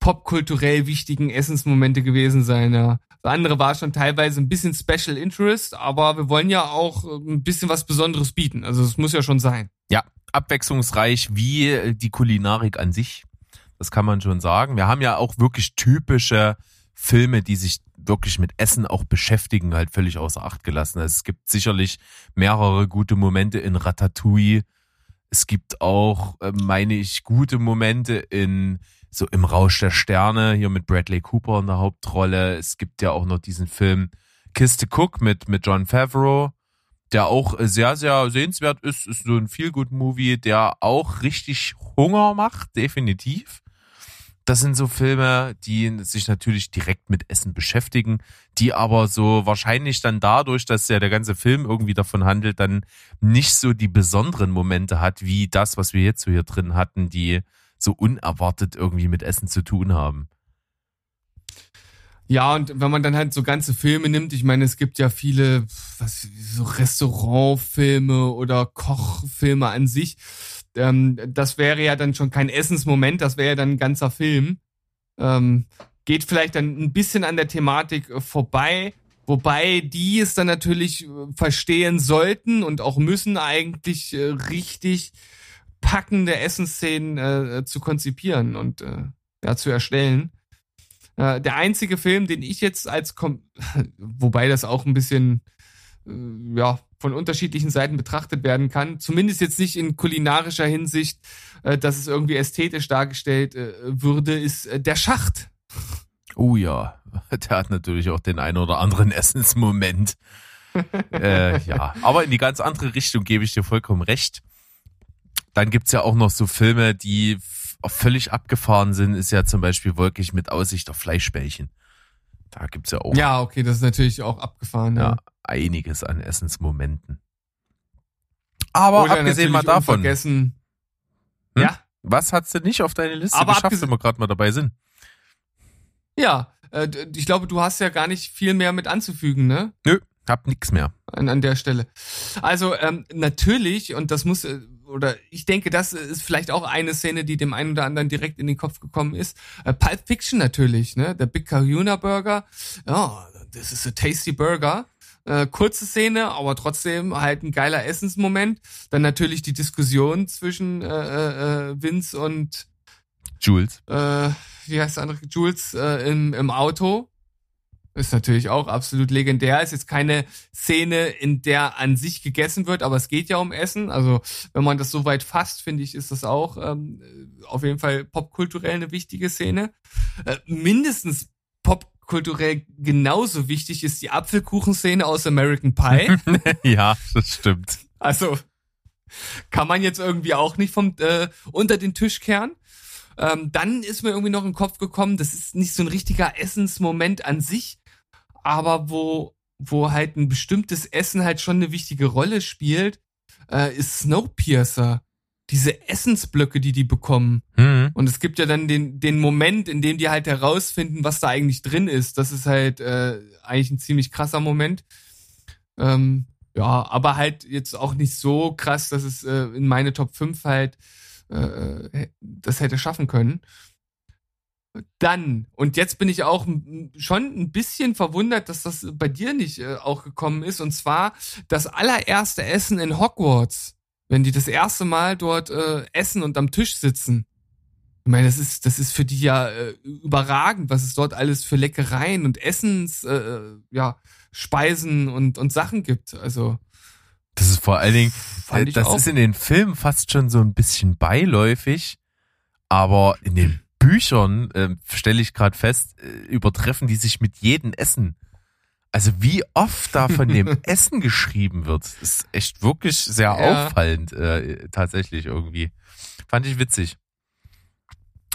popkulturell wichtigen Essensmomente gewesen sein, ja. Das andere war schon teilweise ein bisschen Special Interest, aber wir wollen ja auch äh, ein bisschen was Besonderes bieten. Also es muss ja schon sein. Ja, abwechslungsreich wie die Kulinarik an sich. Das kann man schon sagen. Wir haben ja auch wirklich typische Filme, die sich wirklich mit Essen auch beschäftigen, halt völlig außer Acht gelassen. Also es gibt sicherlich mehrere gute Momente in Ratatouille. Es gibt auch, äh, meine ich, gute Momente in so im Rausch der Sterne, hier mit Bradley Cooper in der Hauptrolle. Es gibt ja auch noch diesen Film Kiste Cook mit, mit John Favreau, der auch sehr, sehr sehenswert ist. Ist so ein Feel-Good-Movie, der auch richtig Hunger macht, definitiv. Das sind so Filme, die sich natürlich direkt mit Essen beschäftigen, die aber so wahrscheinlich dann dadurch, dass ja der ganze Film irgendwie davon handelt, dann nicht so die besonderen Momente hat, wie das, was wir jetzt so hier drin hatten, die so unerwartet irgendwie mit Essen zu tun haben. Ja, und wenn man dann halt so ganze Filme nimmt, ich meine, es gibt ja viele was, so Restaurantfilme oder Kochfilme an sich. Ähm, das wäre ja dann schon kein Essensmoment, das wäre ja dann ein ganzer Film. Ähm, geht vielleicht dann ein bisschen an der Thematik vorbei, wobei die es dann natürlich verstehen sollten und auch müssen eigentlich äh, richtig packende Essensszenen äh, zu konzipieren und äh, ja, zu erstellen. Äh, der einzige Film, den ich jetzt als, Kom wobei das auch ein bisschen, äh, ja, von unterschiedlichen Seiten betrachtet werden kann, zumindest jetzt nicht in kulinarischer Hinsicht, äh, dass es irgendwie ästhetisch dargestellt äh, würde, ist äh, der Schacht. Oh ja, der hat natürlich auch den einen oder anderen Essensmoment. äh, ja, aber in die ganz andere Richtung gebe ich dir vollkommen recht. Dann gibt's ja auch noch so Filme, die völlig abgefahren sind, ist ja zum Beispiel Wolkig mit Aussicht auf Fleischbällchen. Da gibt's ja auch. Ja, okay, das ist natürlich auch abgefahren. Ja, ja einiges an Essensmomenten. Aber Oder abgesehen mal davon. Vergessen. Hm? Ja. Was hast du nicht auf deine Liste Aber geschafft, wenn wir gerade mal dabei sind? Ja, äh, ich glaube, du hast ja gar nicht viel mehr mit anzufügen, ne? Nö, hab nix mehr. An, an der Stelle. Also ähm, natürlich, und das muss, äh, oder ich denke, das ist vielleicht auch eine Szene, die dem einen oder anderen direkt in den Kopf gekommen ist. Äh, Pulp Fiction natürlich, ne? Der Big Kahuna Burger. Ja, das ist a tasty Burger. Äh, kurze Szene, aber trotzdem halt ein geiler Essensmoment. Dann natürlich die Diskussion zwischen äh, äh, äh Vince und Jules. Äh, wie heißt der andere? Jules äh, im, im Auto. Ist natürlich auch absolut legendär. Ist jetzt keine Szene, in der an sich gegessen wird, aber es geht ja um Essen. Also wenn man das so weit fasst, finde ich, ist das auch ähm, auf jeden Fall popkulturell eine wichtige Szene. Äh, mindestens popkulturell genauso wichtig ist die Apfelkuchenszene aus American Pie. ja, das stimmt. Also kann man jetzt irgendwie auch nicht vom äh, unter den Tisch kehren. Ähm, dann ist mir irgendwie noch in den Kopf gekommen, das ist nicht so ein richtiger Essensmoment an sich, aber wo, wo halt ein bestimmtes Essen halt schon eine wichtige Rolle spielt, äh, ist Snowpiercer. diese Essensblöcke, die die bekommen. Hm. Und es gibt ja dann den, den Moment, in dem die halt herausfinden, was da eigentlich drin ist. Das ist halt äh, eigentlich ein ziemlich krasser Moment. Ähm, ja, aber halt jetzt auch nicht so krass, dass es äh, in meine Top 5 halt äh, das hätte schaffen können. Dann, und jetzt bin ich auch schon ein bisschen verwundert, dass das bei dir nicht äh, auch gekommen ist, und zwar das allererste Essen in Hogwarts, wenn die das erste Mal dort äh, essen und am Tisch sitzen. Ich meine, das ist, das ist für die ja äh, überragend, was es dort alles für Leckereien und Essens, äh, ja, Speisen und, und Sachen gibt. Also. Das ist vor allen Dingen, äh, das auch. ist in den Filmen fast schon so ein bisschen beiläufig, aber in den Büchern, äh, stelle ich gerade fest, äh, übertreffen die sich mit jedem Essen. Also wie oft da von dem Essen geschrieben wird, ist echt wirklich sehr ja. auffallend, äh, tatsächlich irgendwie. Fand ich witzig.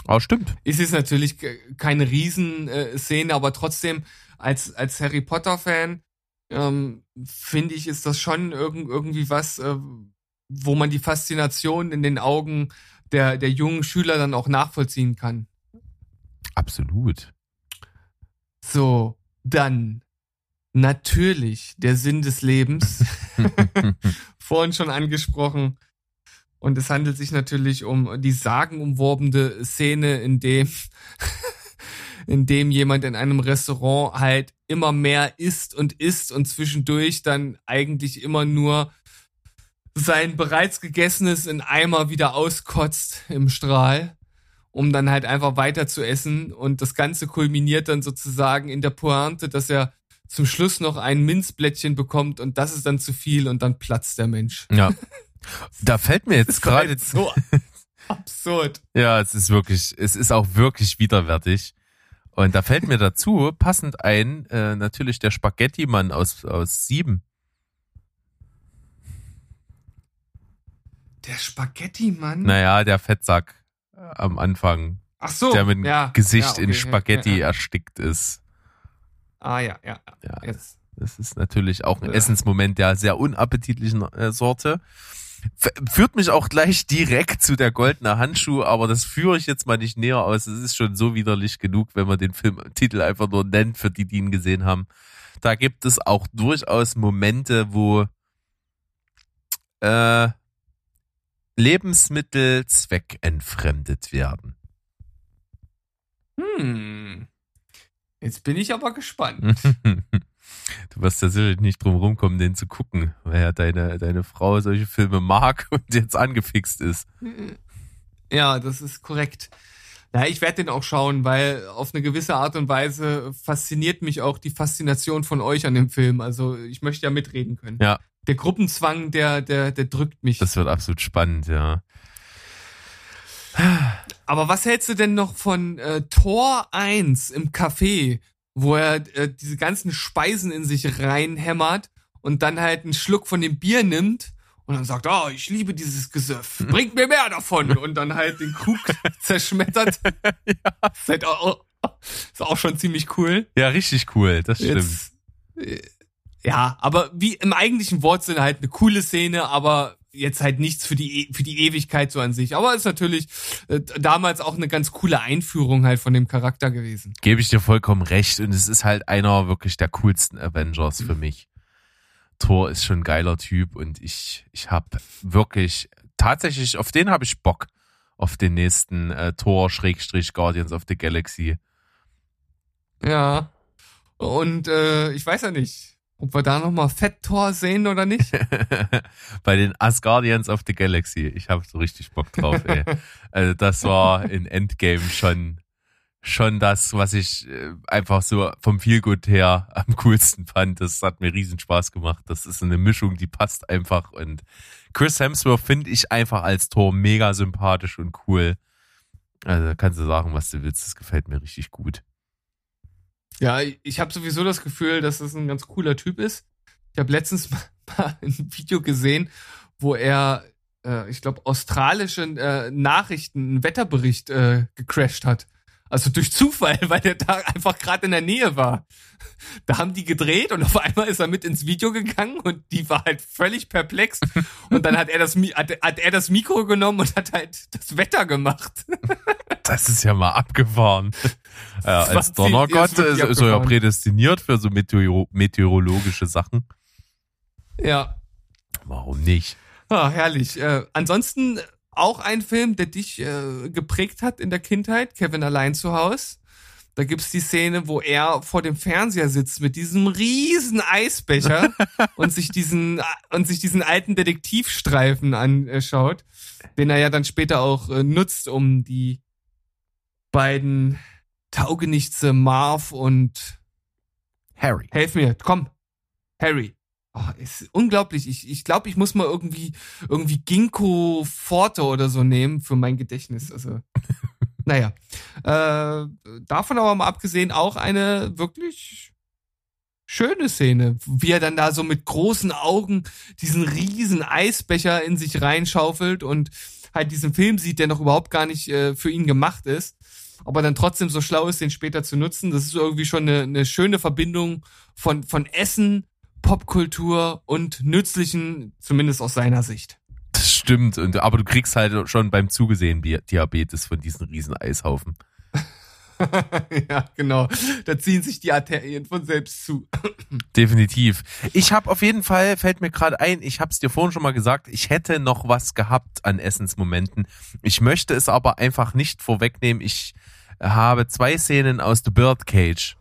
Aber stimmt. Ist es natürlich keine Riesenszene, aber trotzdem als, als Harry Potter-Fan ähm, finde ich, ist das schon irg irgendwie was, äh, wo man die Faszination in den Augen der, der jungen Schüler dann auch nachvollziehen kann. Absolut. So, dann natürlich der Sinn des Lebens. Vorhin schon angesprochen. Und es handelt sich natürlich um die sagenumworbene Szene, in dem, in dem jemand in einem Restaurant halt immer mehr isst und isst und zwischendurch dann eigentlich immer nur sein bereits gegessenes in Eimer wieder auskotzt im Strahl, um dann halt einfach weiter zu essen. Und das Ganze kulminiert dann sozusagen in der Pointe, dass er zum Schluss noch ein Minzblättchen bekommt und das ist dann zu viel und dann platzt der Mensch. Ja. Da fällt mir jetzt gerade halt so absurd. Ja, es ist wirklich, es ist auch wirklich widerwärtig. Und da fällt mir dazu passend ein, äh, natürlich der Spaghetti-Mann aus, aus Sieben. Der Spaghetti-Mann? Naja, der Fettsack äh, am Anfang. Ach so. Der mit dem ja, Gesicht ja, okay, in Spaghetti ja, erstickt ist. Ah ja, ja. Ja, Jetzt. das ist natürlich auch ein. Essensmoment der sehr unappetitlichen äh, Sorte. Führt mich auch gleich direkt zu der goldene Handschuh, aber das führe ich jetzt mal nicht näher aus. Es ist schon so widerlich genug, wenn man den Filmtitel einfach nur nennt, für die, die ihn gesehen haben. Da gibt es auch durchaus Momente, wo äh, Lebensmittel zweckentfremdet werden. Hm. Jetzt bin ich aber gespannt. Du wirst ja sicherlich nicht drum rumkommen, den zu gucken, weil ja deine, deine Frau solche Filme mag und jetzt angefixt ist. Ja, das ist korrekt. Ja, ich werde den auch schauen, weil auf eine gewisse Art und Weise fasziniert mich auch die Faszination von euch an dem Film. Also ich möchte ja mitreden können. Ja. Der Gruppenzwang, der, der, der drückt mich. Das wird absolut spannend, ja. Aber was hältst du denn noch von äh, Tor 1 im Café, wo er äh, diese ganzen Speisen in sich reinhämmert und dann halt einen Schluck von dem Bier nimmt und dann sagt, oh, ich liebe dieses Gesöff, bringt mir mehr davon und dann halt den Krug zerschmettert. ja. Ist, halt auch, ist auch schon ziemlich cool. Ja, richtig cool, das stimmt. Jetzt, äh, ja, aber wie im eigentlichen Wortsinn halt eine coole Szene, aber jetzt halt nichts für die, E- für die Ewigkeit so an sich. Aber ist natürlich äh, damals auch eine ganz coole Einführung halt von dem Charakter gewesen. Gebe ich dir vollkommen recht und es ist halt einer wirklich der coolsten Avengers für mich. Thor ist schon ein geiler Typ und ich, ich habe wirklich, tatsächlich, auf den habe ich Bock. Auf den nächsten äh, Thor Schrägstrich Guardians of the Galaxy. Ja. Und äh, ich weiß ja nicht, ob wir da nochmal Fett-Tor sehen oder nicht. Bei den Asgardians of the Galaxy. Ich habe so richtig Bock drauf, ey. Also das war in Endgame schon schon das, was ich äh, einfach so vom Feelgood her am coolsten fand. Das hat mir riesen Spaß gemacht. Das ist eine Mischung, die passt einfach und Chris Hemsworth finde ich einfach als Tor mega sympathisch und cool. Also kannst du sagen, was du willst. Das gefällt mir richtig gut. Ja, ich habe sowieso das Gefühl, dass das ein ganz cooler Typ ist. Ich habe letztens mal ein Video gesehen, wo er, äh, ich glaube, australische äh, Nachrichten, einen Wetterbericht äh, gecrashed hat. Also durch Zufall, weil der da einfach gerade in der Nähe war. Da haben die gedreht und auf einmal ist er mit ins Video gegangen und die war halt völlig perplex. Und dann hat er das, hat, hat er das Mikro genommen und hat halt das Wetter gemacht. Das ist ja mal abgefahren. Das als Donnergott ist ist, er ja prädestiniert für so meteoro meteorologische Sachen. Ja. Warum nicht? Ah, herrlich. Äh, ansonsten auch ein Film, der dich äh, geprägt hat in der Kindheit, Kevin allein zu Haus. Da gibt's die Szene, wo er vor dem Fernseher sitzt mit diesem riesen Eisbecher und sich diesen und sich diesen alten Detektivstreifen anschaut, den er ja dann später auch äh, nutzt, um die beiden Taugenichtse Marv und Harry. Helf mir, komm. Harry. Oh, ist unglaublich. Ich, ich glaube, ich muss mal irgendwie, irgendwie Ginkgo Forte oder so nehmen für mein Gedächtnis. Also, naja. Äh, davon aber mal abgesehen auch eine wirklich schöne Szene, wie er dann da so mit großen Augen diesen riesen Eisbecher in sich reinschaufelt und halt diesen Film sieht, der noch überhaupt gar nicht äh, für ihn gemacht ist, aber dann trotzdem so schlau ist, den später zu nutzen. Das ist irgendwie schon eine, eine schöne Verbindung von, von Essen, Popkultur und Nützlichen, zumindest aus seiner Sicht. Das stimmt. Und, aber du kriegst halt schon beim Zugesehen Diabetes von diesen riesen Eishaufen. ja, genau. Da ziehen sich die Arterien von selbst zu. Definitiv. Ich habe auf jeden Fall, fällt mir gerade ein, ich habe es dir vorhin schon mal gesagt, ich hätte noch was gehabt an Essensmomenten. Ich möchte es aber einfach nicht vorwegnehmen. Ich habe zwei Szenen aus The Birdcage.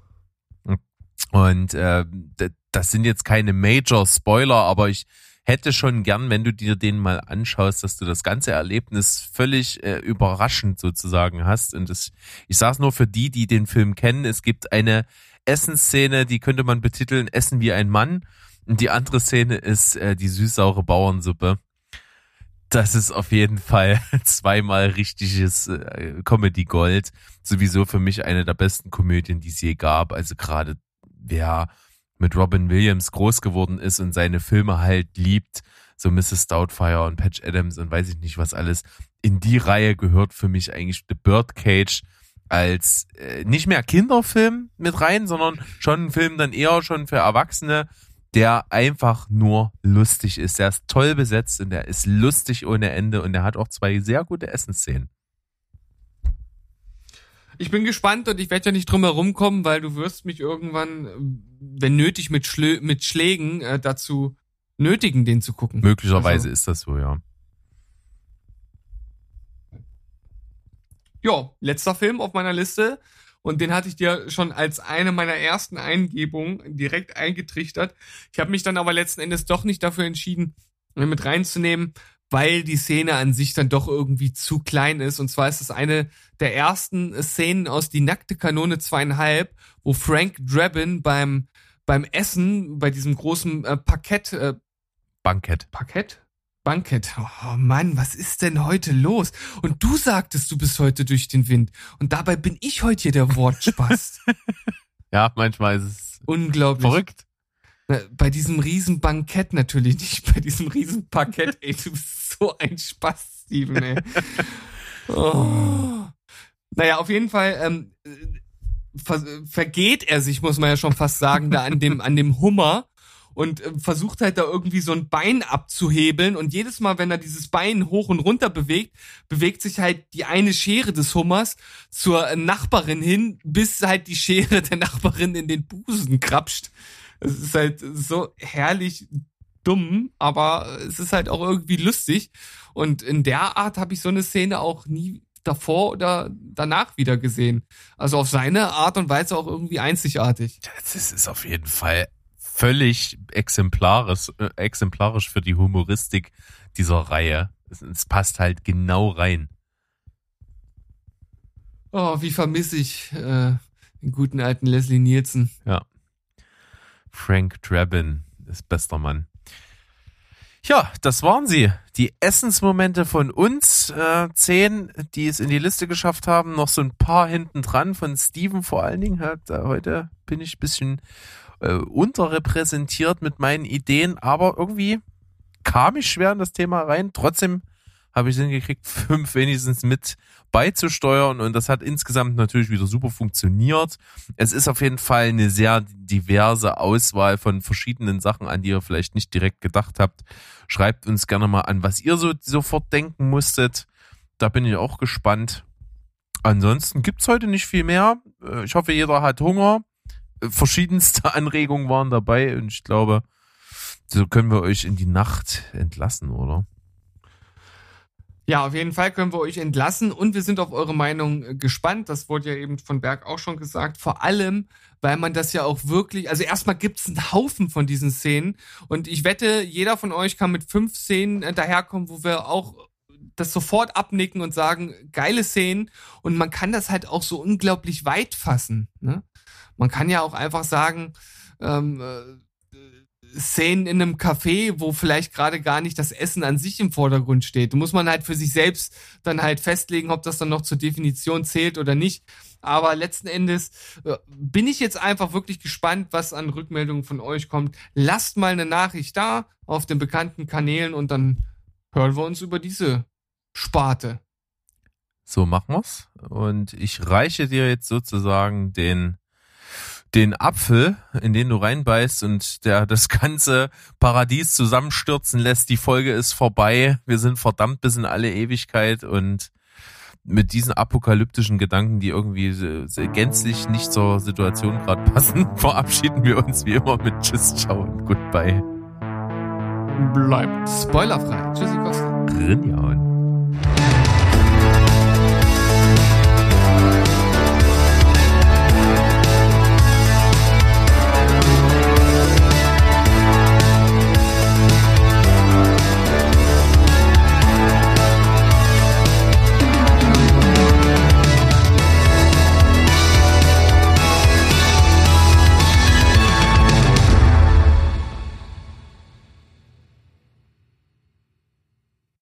Und äh, das sind jetzt keine Major Spoiler, aber ich hätte schon gern, wenn du dir den mal anschaust, dass du das ganze Erlebnis völlig äh, überraschend sozusagen hast. Und das, ich sage nur für die, die den Film kennen, es gibt eine Essensszene, die könnte man betiteln Essen wie ein Mann. Und die andere Szene ist äh, die süß-saure Bauernsuppe. Das ist auf jeden Fall zweimal richtiges äh, Comedy Gold. Sowieso für mich eine der besten Komödien, die es je gab. Also gerade wer mit Robin Williams groß geworden ist und seine Filme halt liebt, so Mrs. Doubtfire und Patch Adams und weiß ich nicht was alles. In die Reihe gehört für mich eigentlich The Birdcage als äh, nicht mehr Kinderfilm mit rein, sondern schon ein Film dann eher schon für Erwachsene, der einfach nur lustig ist. Der ist toll besetzt und der ist lustig ohne Ende und der hat auch zwei sehr gute Essensszenen. Ich bin gespannt und ich werde ja nicht drum herum kommen, weil du wirst mich irgendwann, äh, wenn nötig, mit, Schlö mit Schlägen äh, dazu nötigen, den zu gucken. Möglicherweise Also- ist das so, ja. Ja, letzter Film auf meiner Liste. Und den hatte ich dir schon als eine meiner ersten Eingebungen direkt eingetrichtert. Ich habe mich dann aber letzten Endes doch nicht dafür entschieden, mit reinzunehmen, weil die Szene an sich dann doch irgendwie zu klein ist. Und zwar ist es eine der ersten Szenen aus Die nackte Kanone zweieinhalb, wo Frank Drabin beim, beim Essen, bei diesem großen äh, Parkett, äh, Bankett. Parkett? Bankett. Oh Mann, was ist denn heute los? Und du sagtest, du bist heute durch den Wind. Und dabei bin ich heute hier der Wortspast. Ja, manchmal ist es Unglaublich. verrückt. Na, Bei diesem riesen Bankett natürlich nicht, bei diesem riesen Parkett. Ey, du bist so ein Spaß, Steven, ey. Oh. Naja, auf jeden Fall ähm, ver vergeht er sich, muss man ja schon fast sagen, da an dem, an dem Hummer und äh, versucht halt da irgendwie so ein Bein abzuhebeln und jedes Mal, wenn er dieses Bein hoch und runter bewegt, bewegt sich halt die eine Schere des Hummers zur äh, Nachbarin hin, bis halt die Schere der Nachbarin in den Busen krapscht. Es ist halt so herrlich dumm, aber es ist halt auch irgendwie lustig. Und in der Art habe ich so eine Szene auch nie davor oder danach wieder gesehen. Also auf seine Art und Weise auch irgendwie einzigartig. Das ist auf jeden Fall völlig exemplarisch, äh, exemplarisch für die Humoristik dieser Reihe. Es, es passt halt genau rein. Oh, wie vermisse ich äh, den guten alten Leslie Nielsen. Frank Drabin ist bester Mann. Ja, das waren sie. Die Essensmomente von uns. Äh, zehn, die es in die Liste geschafft haben. Noch so ein paar hinten dran. Von Steven vor allen Dingen. Hat, äh, heute bin ich ein bisschen äh, unterrepräsentiert mit meinen Ideen. Aber irgendwie kam ich schwer in das Thema rein. Trotzdem habe ich es hingekriegt, fünf wenigstens mit beizusteuern und das hat insgesamt natürlich wieder super funktioniert. Es ist auf jeden Fall eine sehr diverse Auswahl von verschiedenen Sachen, an die ihr vielleicht nicht direkt gedacht habt. Schreibt uns gerne mal an, was ihr so sofort denken musstet. Da bin ich auch gespannt. Ansonsten gibt's heute nicht viel mehr. Äh, ich hoffe, jeder hat Hunger. Äh, verschiedenste Anregungen waren dabei und ich glaube, so können wir euch in die Nacht entlassen, oder? Ja, auf jeden Fall können wir euch entlassen und wir sind auf eure Meinung äh, gespannt. Das wurde ja eben von Berg auch schon gesagt. Vor allem, weil man das ja auch wirklich, also erstmal gibt's einen Haufen von diesen Szenen und ich wette, jeder von euch kann mit fünf Szenen äh, daherkommen, wo wir auch das sofort abnicken und sagen, geile Szenen und man kann das halt auch so unglaublich weit fassen. Ne? Man kann ja auch einfach sagen, ähm, äh, Szenen in einem Café, wo vielleicht gerade gar nicht das Essen an sich im Vordergrund steht. Da muss man halt für sich selbst dann halt festlegen, ob das dann noch zur Definition zählt oder nicht. Aber letzten Endes äh, bin ich jetzt einfach wirklich gespannt, was an Rückmeldungen von euch kommt. Lasst mal eine Nachricht da auf den bekannten Kanälen und dann hören wir uns über diese Sparte. So machen wir's. Und ich reiche dir jetzt sozusagen den den Apfel, in den du reinbeißt und der das ganze Paradies zusammenstürzen lässt. Die Folge ist vorbei. Wir sind verdammt bis in alle Ewigkeit und mit diesen apokalyptischen Gedanken, die irgendwie gänzlich nicht zur Situation gerade passen, verabschieden wir uns wie immer mit Tschüss, Ciao und Goodbye. Bleibt spoilerfrei. Tschüssi, Costa. Rinjauen.